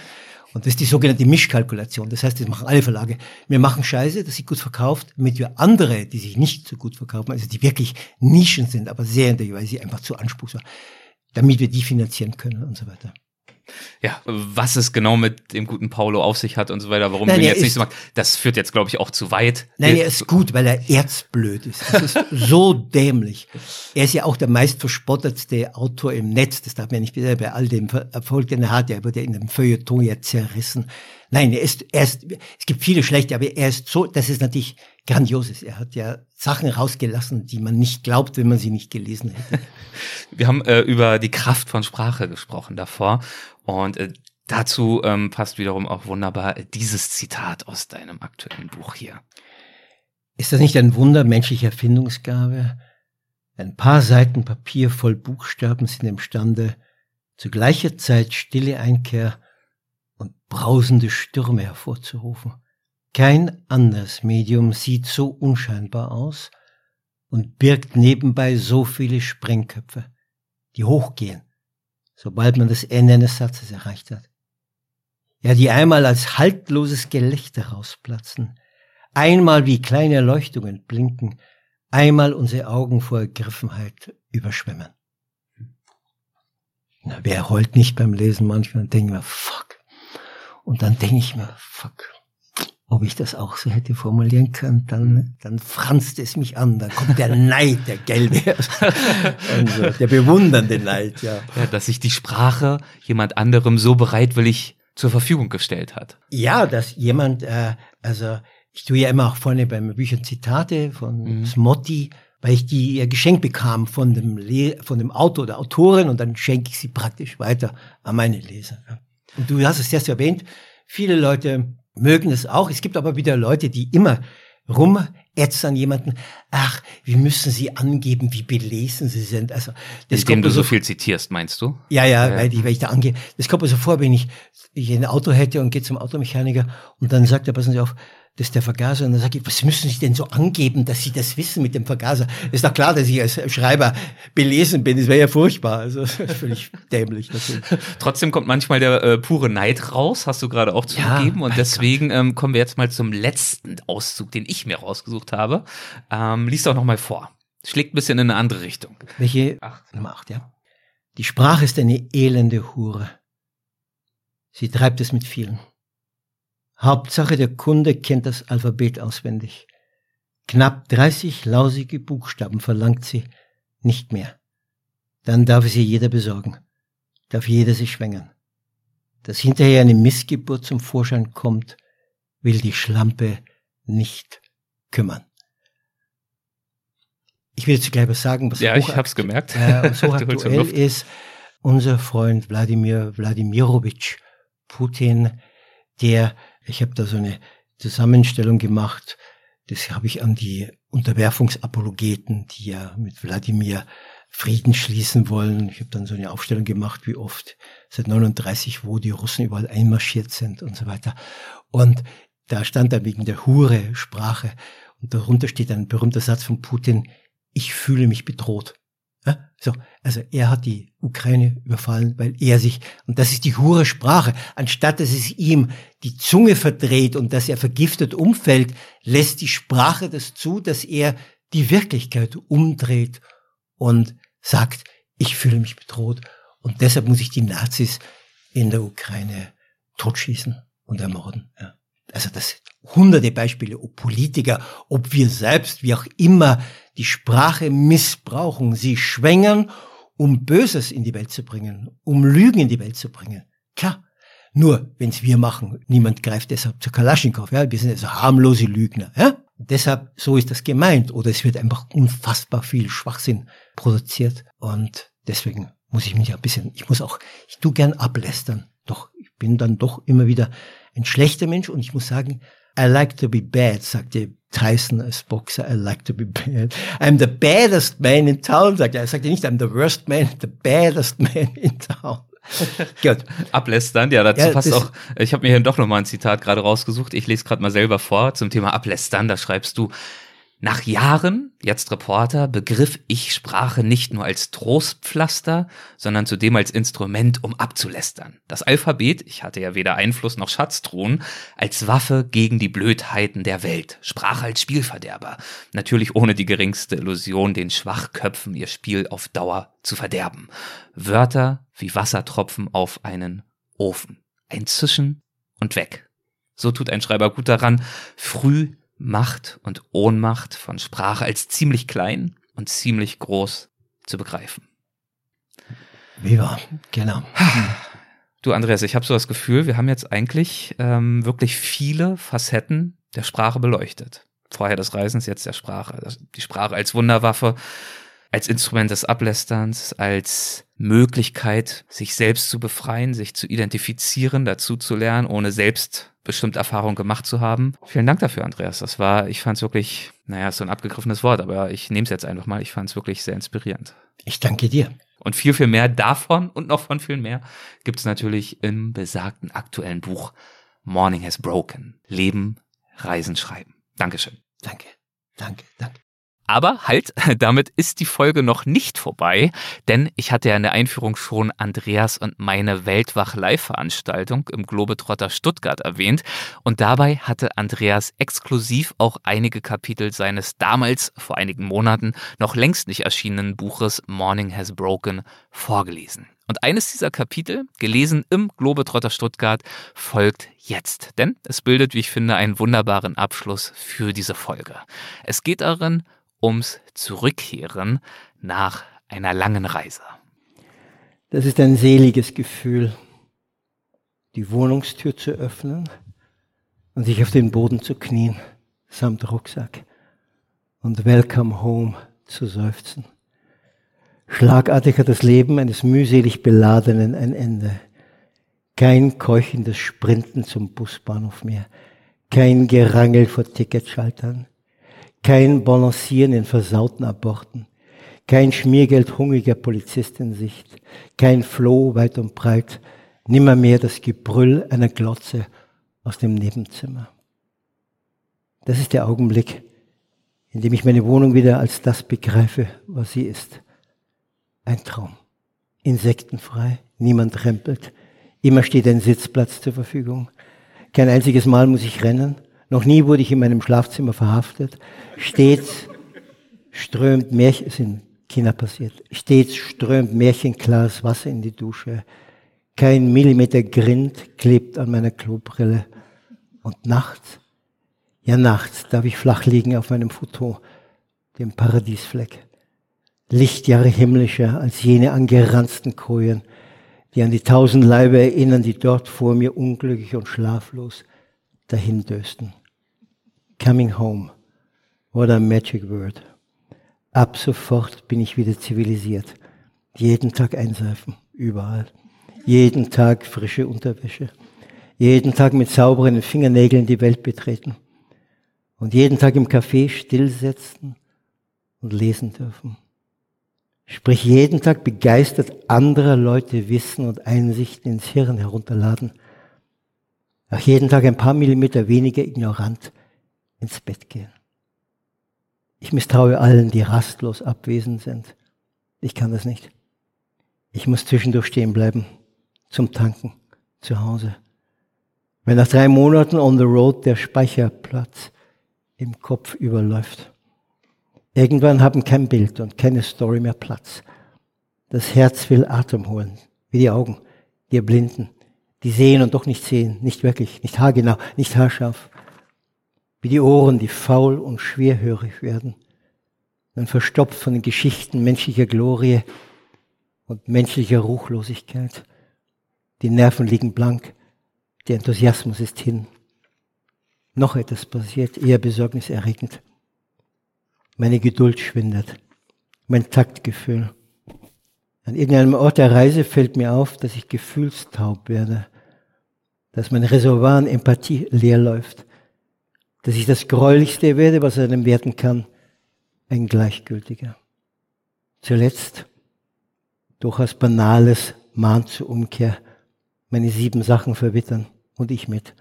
Und das ist die sogenannte Mischkalkulation. Das heißt, das machen alle Verlage. Wir machen Scheiße, dass sich gut verkauft, damit wir andere, die sich nicht so gut verkaufen, also die wirklich Nischen sind, aber sehr in der Weise einfach zu anspruchsvoll, damit wir die finanzieren können und so weiter ja, was es genau mit dem guten Paulo auf sich hat und so weiter, warum Nein, ihn jetzt nicht so magst, das führt jetzt, glaube ich, auch zu weit. Nein, er ist gut, weil er erzblöd ist. Das ist (laughs) so dämlich. Er ist ja auch der meist verspottetste Autor im Netz. Das darf man ja nicht wieder bei all dem Erfolg, den er hat. Er wurde in dem Feuilleton ja zerrissen. Nein, er ist, er ist, es gibt viele schlechte, aber er ist so, das ist natürlich Grandioses. Er hat ja Sachen rausgelassen, die man nicht glaubt, wenn man sie nicht gelesen hätte. (laughs) Wir haben äh, über die Kraft von Sprache gesprochen davor und äh, dazu ähm, passt wiederum auch wunderbar dieses Zitat aus deinem aktuellen Buch hier. Ist das nicht ein Wunder menschlicher Erfindungsgabe? Ein paar Seiten Papier voll Buchstaben sind imstande, zu gleicher Zeit stille Einkehr und brausende Stürme hervorzurufen. Kein anderes Medium sieht so unscheinbar aus und birgt nebenbei so viele Sprengköpfe, die hochgehen, sobald man das Ende eines Satzes erreicht hat. Ja, die einmal als haltloses Gelächter rausplatzen, einmal wie kleine Erleuchtungen blinken, einmal unsere Augen vor Ergriffenheit überschwemmen. Na, wer heult nicht beim Lesen manchmal und denkt mir, fuck. Und dann denke ich mir, fuck, ob ich das auch so hätte formulieren können, dann, dann franzt es mich an, dann kommt der (laughs) Neid, der gelbe, also, der bewundernde Neid, ja. ja. Dass sich die Sprache jemand anderem so bereitwillig zur Verfügung gestellt hat. Ja, dass jemand, äh, also ich tue ja immer auch vorne beim Büchern Zitate von mhm. Smotti, weil ich die ihr geschenkt bekam von dem, Le von dem Autor oder Autorin und dann schenke ich sie praktisch weiter an meine Leser. Und du hast es erst erwähnt, viele Leute mögen es auch. Es gibt aber wieder Leute, die immer rumätzen jemanden, ach, wie müssen sie angeben, wie belesen sie sind. Also, das Indem du so viel zitierst, meinst du? Ja, ja, ja. Weil, ich, weil ich da angehe. Das kommt mir so vor, wenn ich, ich ein Auto hätte und gehe zum Automechaniker und dann sagt er, passen Sie auf, das ist der Vergaser. Und dann sage ich, was müssen Sie denn so angeben, dass Sie das wissen mit dem Vergaser? Ist doch klar, dass ich als Schreiber belesen bin. Das wäre ja furchtbar. Also völlig (laughs) dämlich. Natürlich. Trotzdem kommt manchmal der äh, pure Neid raus, hast du gerade auch zugegeben. Ja, und deswegen ähm, kommen wir jetzt mal zum letzten Auszug, den ich mir rausgesucht habe. Ähm, lies doch noch mal vor. Schlägt ein bisschen in eine andere Richtung. Welche? Acht. Nummer acht, ja. Die Sprache ist eine elende Hure. Sie treibt es mit vielen. Hauptsache der Kunde kennt das Alphabet auswendig. Knapp 30 lausige Buchstaben verlangt sie, nicht mehr. Dann darf sie jeder besorgen, darf jeder sich schwängen. Dass hinterher eine Missgeburt zum Vorschein kommt, will die Schlampe nicht kümmern. Ich will jetzt gleich was sagen, was ja, ich hab's gemerkt. Äh, so (laughs) aktuell ist. Unser Freund Wladimir Wladimirovich Putin, der ich habe da so eine Zusammenstellung gemacht. Das habe ich an die Unterwerfungsapologeten, die ja mit Wladimir Frieden schließen wollen. Ich habe dann so eine Aufstellung gemacht, wie oft seit 39, wo die Russen überall einmarschiert sind und so weiter. Und da stand dann wegen der Hure Sprache und darunter steht ein berühmter Satz von Putin, ich fühle mich bedroht. Ja, so, also er hat die Ukraine überfallen, weil er sich, und das ist die hure Sprache, anstatt dass es ihm die Zunge verdreht und dass er vergiftet umfällt, lässt die Sprache das zu, dass er die Wirklichkeit umdreht und sagt, ich fühle mich bedroht und deshalb muss ich die Nazis in der Ukraine totschießen und ermorden. Ja. Also das hunderte Beispiele, ob Politiker, ob wir selbst, wie auch immer, die Sprache missbrauchen, sie schwängern, um Böses in die Welt zu bringen, um Lügen in die Welt zu bringen. Klar. Nur, wenn's wir machen, niemand greift deshalb zu Kalaschnikow, ja. Wir sind also harmlose Lügner, ja. Deshalb, so ist das gemeint. Oder es wird einfach unfassbar viel Schwachsinn produziert. Und deswegen muss ich mich ein bisschen, ich muss auch, ich tu gern ablästern. Doch, ich bin dann doch immer wieder ein schlechter Mensch und ich muss sagen, I like to be bad, sagte Tyson als Boxer, I like to be bad. I'm the baddest man in town, sagt er. Er sagte nicht, I'm the worst man, the baddest man in town. (laughs) Gut. Ablästern, ja, dazu ja, passt auch. Ich habe mir hier doch nochmal ein Zitat gerade rausgesucht. Ich lese gerade mal selber vor zum Thema Ablästern. Da schreibst du, nach Jahren, jetzt Reporter, begriff ich Sprache nicht nur als Trostpflaster, sondern zudem als Instrument, um abzulästern. Das Alphabet, ich hatte ja weder Einfluss noch Schatztruhen, als Waffe gegen die Blödheiten der Welt. Sprache als Spielverderber. Natürlich ohne die geringste Illusion, den Schwachköpfen ihr Spiel auf Dauer zu verderben. Wörter wie Wassertropfen auf einen Ofen. Ein Zischen und weg. So tut ein Schreiber gut daran, früh Macht und Ohnmacht von Sprache als ziemlich klein und ziemlich groß zu begreifen. Viva, genau. Du Andreas, ich habe so das Gefühl, wir haben jetzt eigentlich ähm, wirklich viele Facetten der Sprache beleuchtet. Vorher des Reisens, jetzt der Sprache. Die Sprache als Wunderwaffe, als Instrument des Ablästerns, als Möglichkeit, sich selbst zu befreien, sich zu identifizieren, dazu zu lernen, ohne selbst bestimmte Erfahrungen gemacht zu haben. Vielen Dank dafür, Andreas. Das war, ich fand es wirklich, naja, ist so ein abgegriffenes Wort, aber ich nehme es jetzt einfach mal. Ich fand es wirklich sehr inspirierend. Ich danke dir. Und viel, viel mehr davon und noch von viel mehr gibt es natürlich im besagten aktuellen Buch Morning Has Broken. Leben, Reisen, Schreiben. Dankeschön. Danke, danke, danke. Aber halt, (laughs) damit ist die Folge noch nicht vorbei, denn ich hatte ja in der Einführung schon Andreas und meine Weltwach-Live-Veranstaltung im Globetrotter Stuttgart erwähnt und dabei hatte Andreas exklusiv auch einige Kapitel seines damals vor einigen Monaten noch längst nicht erschienenen Buches Morning Has Broken vorgelesen. Und eines dieser Kapitel, gelesen im Globetrotter Stuttgart, folgt jetzt. Denn es bildet, wie ich finde, einen wunderbaren Abschluss für diese Folge. Es geht darin ums Zurückkehren nach einer langen Reise. Das ist ein seliges Gefühl, die Wohnungstür zu öffnen und sich auf den Boden zu knien, samt Rucksack, und Welcome Home zu seufzen. Schlagartig hat das Leben eines mühselig Beladenen ein Ende. Kein keuchendes Sprinten zum Busbahnhof mehr, kein Gerangel vor Ticketschaltern, kein Balancieren in versauten Aborten, kein Schmiergeld hungriger Sicht, kein Floh weit und breit, nimmermehr das Gebrüll einer Glotze aus dem Nebenzimmer. Das ist der Augenblick, in dem ich meine Wohnung wieder als das begreife, was sie ist. Ein Traum. Insektenfrei, niemand rempelt, immer steht ein Sitzplatz zur Verfügung. Kein einziges Mal muss ich rennen, noch nie wurde ich in meinem Schlafzimmer verhaftet. Stets strömt Märchen, ist in China passiert, stets strömt märchenklares Wasser in die Dusche. Kein Millimeter Grind klebt an meiner Klobrille. Und nachts, ja nachts darf ich flach liegen auf meinem Futon, dem Paradiesfleck. Lichtjahre himmlischer als jene angeranzten Kojen, die an die tausend Leibe erinnern, die dort vor mir unglücklich und schlaflos dahindösten. Coming home. What a magic word. Ab sofort bin ich wieder zivilisiert. Jeden Tag einseifen, überall. Jeden Tag frische Unterwäsche. Jeden Tag mit sauberen Fingernägeln die Welt betreten. Und jeden Tag im Café stillsetzen und lesen dürfen. Sprich jeden Tag begeistert anderer Leute Wissen und Einsichten ins Hirn herunterladen auch jeden Tag ein paar Millimeter weniger ignorant ins Bett gehen. Ich misstraue allen, die rastlos abwesend sind. Ich kann das nicht. Ich muss zwischendurch stehen bleiben, zum Tanken, zu Hause. Wenn nach drei Monaten on the road der Speicherplatz im Kopf überläuft. Irgendwann haben kein Bild und keine Story mehr Platz. Das Herz will Atem holen, wie die Augen, die Blinden, die sehen und doch nicht sehen, nicht wirklich, nicht haargenau, nicht haarscharf. Wie die Ohren, die faul und schwerhörig werden, dann verstopft von den Geschichten menschlicher Glorie und menschlicher Ruchlosigkeit. Die Nerven liegen blank, der Enthusiasmus ist hin. Noch etwas passiert, eher besorgniserregend. Meine Geduld schwindet, mein Taktgefühl. An irgendeinem Ort der Reise fällt mir auf, dass ich gefühlstaub werde, dass mein Reservoir an Empathie leer läuft, dass ich das Gräulichste werde, was einem werden kann, ein Gleichgültiger. Zuletzt, durchaus Banales mahnt zur Umkehr, meine sieben Sachen verwittern und ich mit.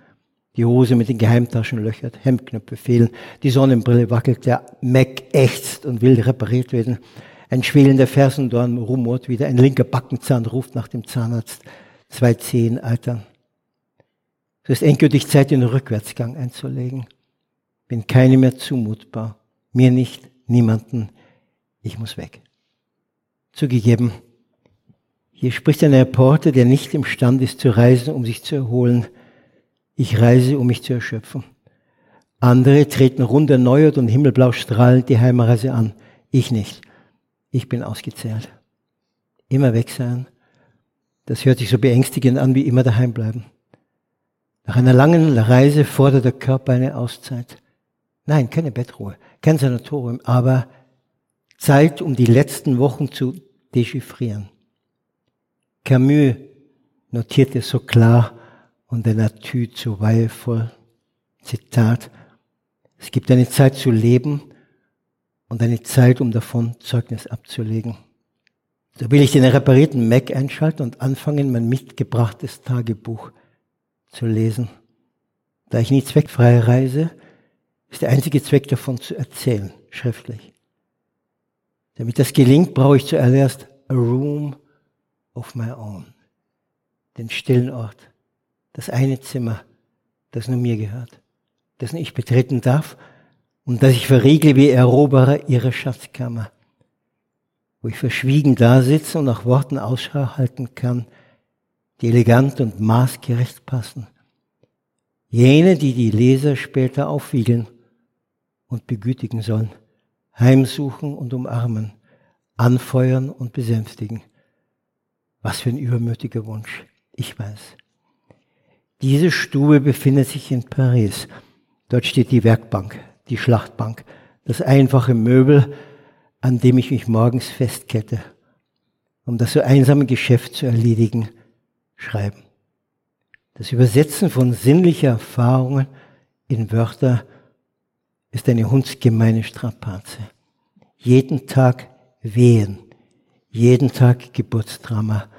Die Hose mit den Geheimtaschen löchert, Hemdknöpfe fehlen, die Sonnenbrille wackelt, der Mac ächzt und will repariert werden. Ein schwelender Fersendorn rumort wieder, ein linker Backenzahn ruft nach dem Zahnarzt, zwei Zehen altern. Es ist endgültig Zeit, den Rückwärtsgang einzulegen. Bin keine mehr zumutbar. Mir nicht, niemanden. Ich muss weg. Zugegeben, hier spricht ein Reporter, der nicht imstande ist zu reisen, um sich zu erholen. Ich reise, um mich zu erschöpfen. Andere treten rund erneuert und himmelblau strahlend die Heimreise an. Ich nicht. Ich bin ausgezählt. Immer weg sein. Das hört sich so beängstigend an wie immer daheim bleiben. Nach einer langen Reise fordert der Körper eine Auszeit. Nein, keine Bettruhe, kein Sanatorium, aber Zeit, um die letzten Wochen zu dechiffrieren. Camus notierte so klar und der Natur so weihevoll. Zitat. Es gibt eine Zeit zu leben und eine Zeit, um davon Zeugnis abzulegen. So will ich den reparierten Mac einschalten und anfangen, mein mitgebrachtes Tagebuch zu lesen. Da ich nie zweckfrei reise, ist der einzige Zweck davon zu erzählen, schriftlich. Damit das gelingt, brauche ich zuallererst a room of my own. Den stillen Ort, das eine Zimmer, das nur mir gehört, nur ich betreten darf und das ich verriegle wie Eroberer ihrer Schatzkammer, wo ich verschwiegen da sitze und nach Worten Ausschau halten kann, die elegant und maßgerecht passen. Jene, die die Leser später aufwiegeln und begütigen sollen, heimsuchen und umarmen, anfeuern und besänftigen. Was für ein übermütiger Wunsch. Ich weiß. Diese Stube befindet sich in Paris. Dort steht die Werkbank, die Schlachtbank, das einfache Möbel, an dem ich mich morgens festkette, um das so einsame Geschäft zu erledigen, schreiben. Das Übersetzen von sinnlicher Erfahrungen in Wörter ist eine hundsgemeine Strapaze. Jeden Tag wehen, jeden Tag Geburtsdrama,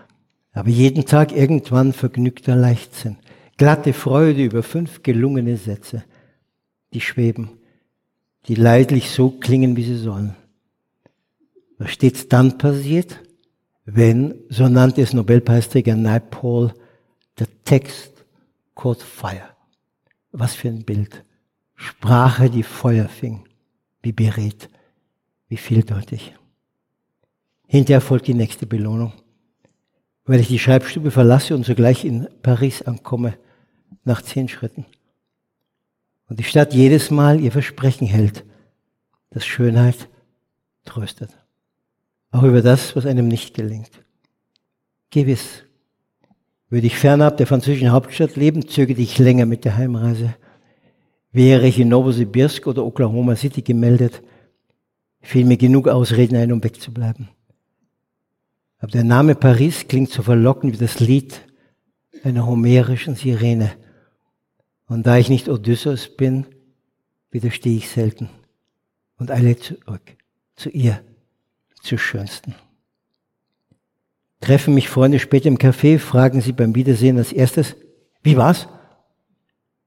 aber jeden Tag irgendwann vergnügter Leichtsinn, glatte Freude über fünf gelungene Sätze, die schweben, die leidlich so klingen, wie sie sollen. Was stets dann passiert, wenn, so nannte es Nobelpreisträger Naipaul, der Text caught fire. Was für ein Bild. Sprache, die Feuer fing. Wie berät, wie vieldeutig. Hinterher folgt die nächste Belohnung. Weil ich die Schreibstube verlasse und sogleich in Paris ankomme, nach zehn Schritten. Und die Stadt jedes Mal ihr Versprechen hält, dass Schönheit tröstet. Auch über das, was einem nicht gelingt. Gewiss. Würde ich fernab der französischen Hauptstadt leben, zögerte ich länger mit der Heimreise. Wäre ich in Novosibirsk oder Oklahoma City gemeldet, fiel mir genug Ausreden ein, um wegzubleiben. Aber der Name Paris klingt so verlockend wie das Lied einer homerischen Sirene. Und da ich nicht Odysseus bin, widerstehe ich selten und eile zurück zu ihr, zur Schönsten. Treffen mich Freunde später im Café, fragen sie beim Wiedersehen als erstes, wie war's?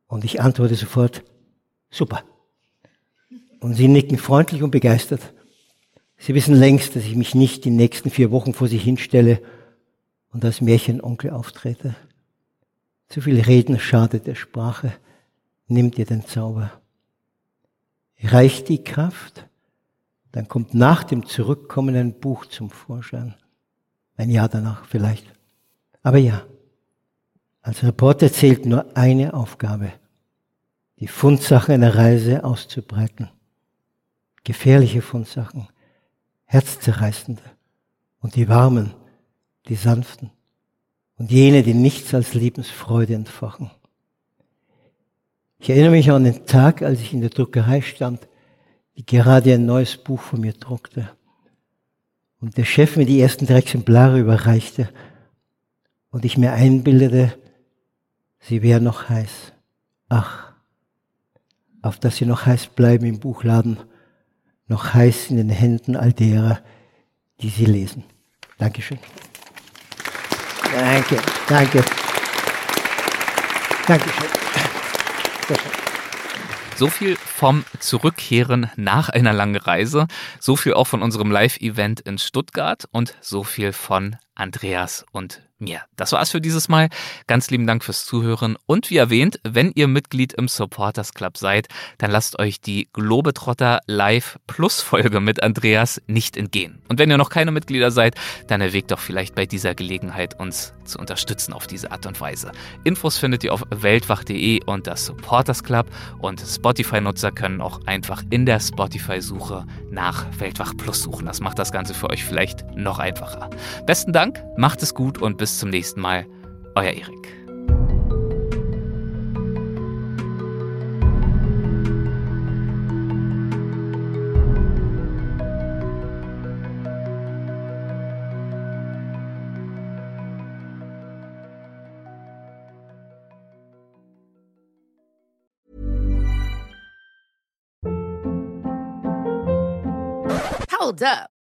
Und ich antworte sofort, super. Und sie nicken freundlich und begeistert. Sie wissen längst, dass ich mich nicht die nächsten vier Wochen vor sie hinstelle und als Märchenonkel auftrete. Zu viel Reden schadet der Sprache, nimmt ihr den Zauber. Reicht die Kraft, Dann kommt nach dem Zurückkommen ein Buch zum Vorschein. Ein Jahr danach vielleicht. Aber ja, als Reporter zählt nur eine Aufgabe, die Fundsachen einer Reise auszubreiten. Gefährliche Fundsachen, herzzerreißende und die warmen, die sanften und jene, die nichts als Lebensfreude entfachen. Ich erinnere mich an den Tag, als ich in der Druckerei stand, die gerade ein neues Buch von mir druckte und der Chef mir die ersten drei Exemplare überreichte und ich mir einbildete, sie wäre noch heiß. Ach, auf dass sie noch heiß bleiben im Buchladen, noch heiß in den Händen all derer, die sie lesen. Dankeschön. Danke, danke. Dankeschön. So viel vom Zurückkehren nach einer langen Reise, so viel auch von unserem Live-Event in Stuttgart und so viel von Andreas und mir. Das war's für dieses Mal. Ganz lieben Dank fürs Zuhören. Und wie erwähnt, wenn ihr Mitglied im Supporters Club seid, dann lasst euch die Globetrotter Live Plus Folge mit Andreas nicht entgehen. Und wenn ihr noch keine Mitglieder seid, dann erwägt doch vielleicht bei dieser Gelegenheit uns zu unterstützen auf diese Art und Weise. Infos findet ihr auf weltwach.de und das Supporters Club und Spotify-Nutzer können auch einfach in der Spotify-Suche nach Weltwach Plus suchen. Das macht das Ganze für euch vielleicht noch einfacher. Besten Dank, macht es gut und bis bis zum nächsten Mal. Euer Erik. Hold up.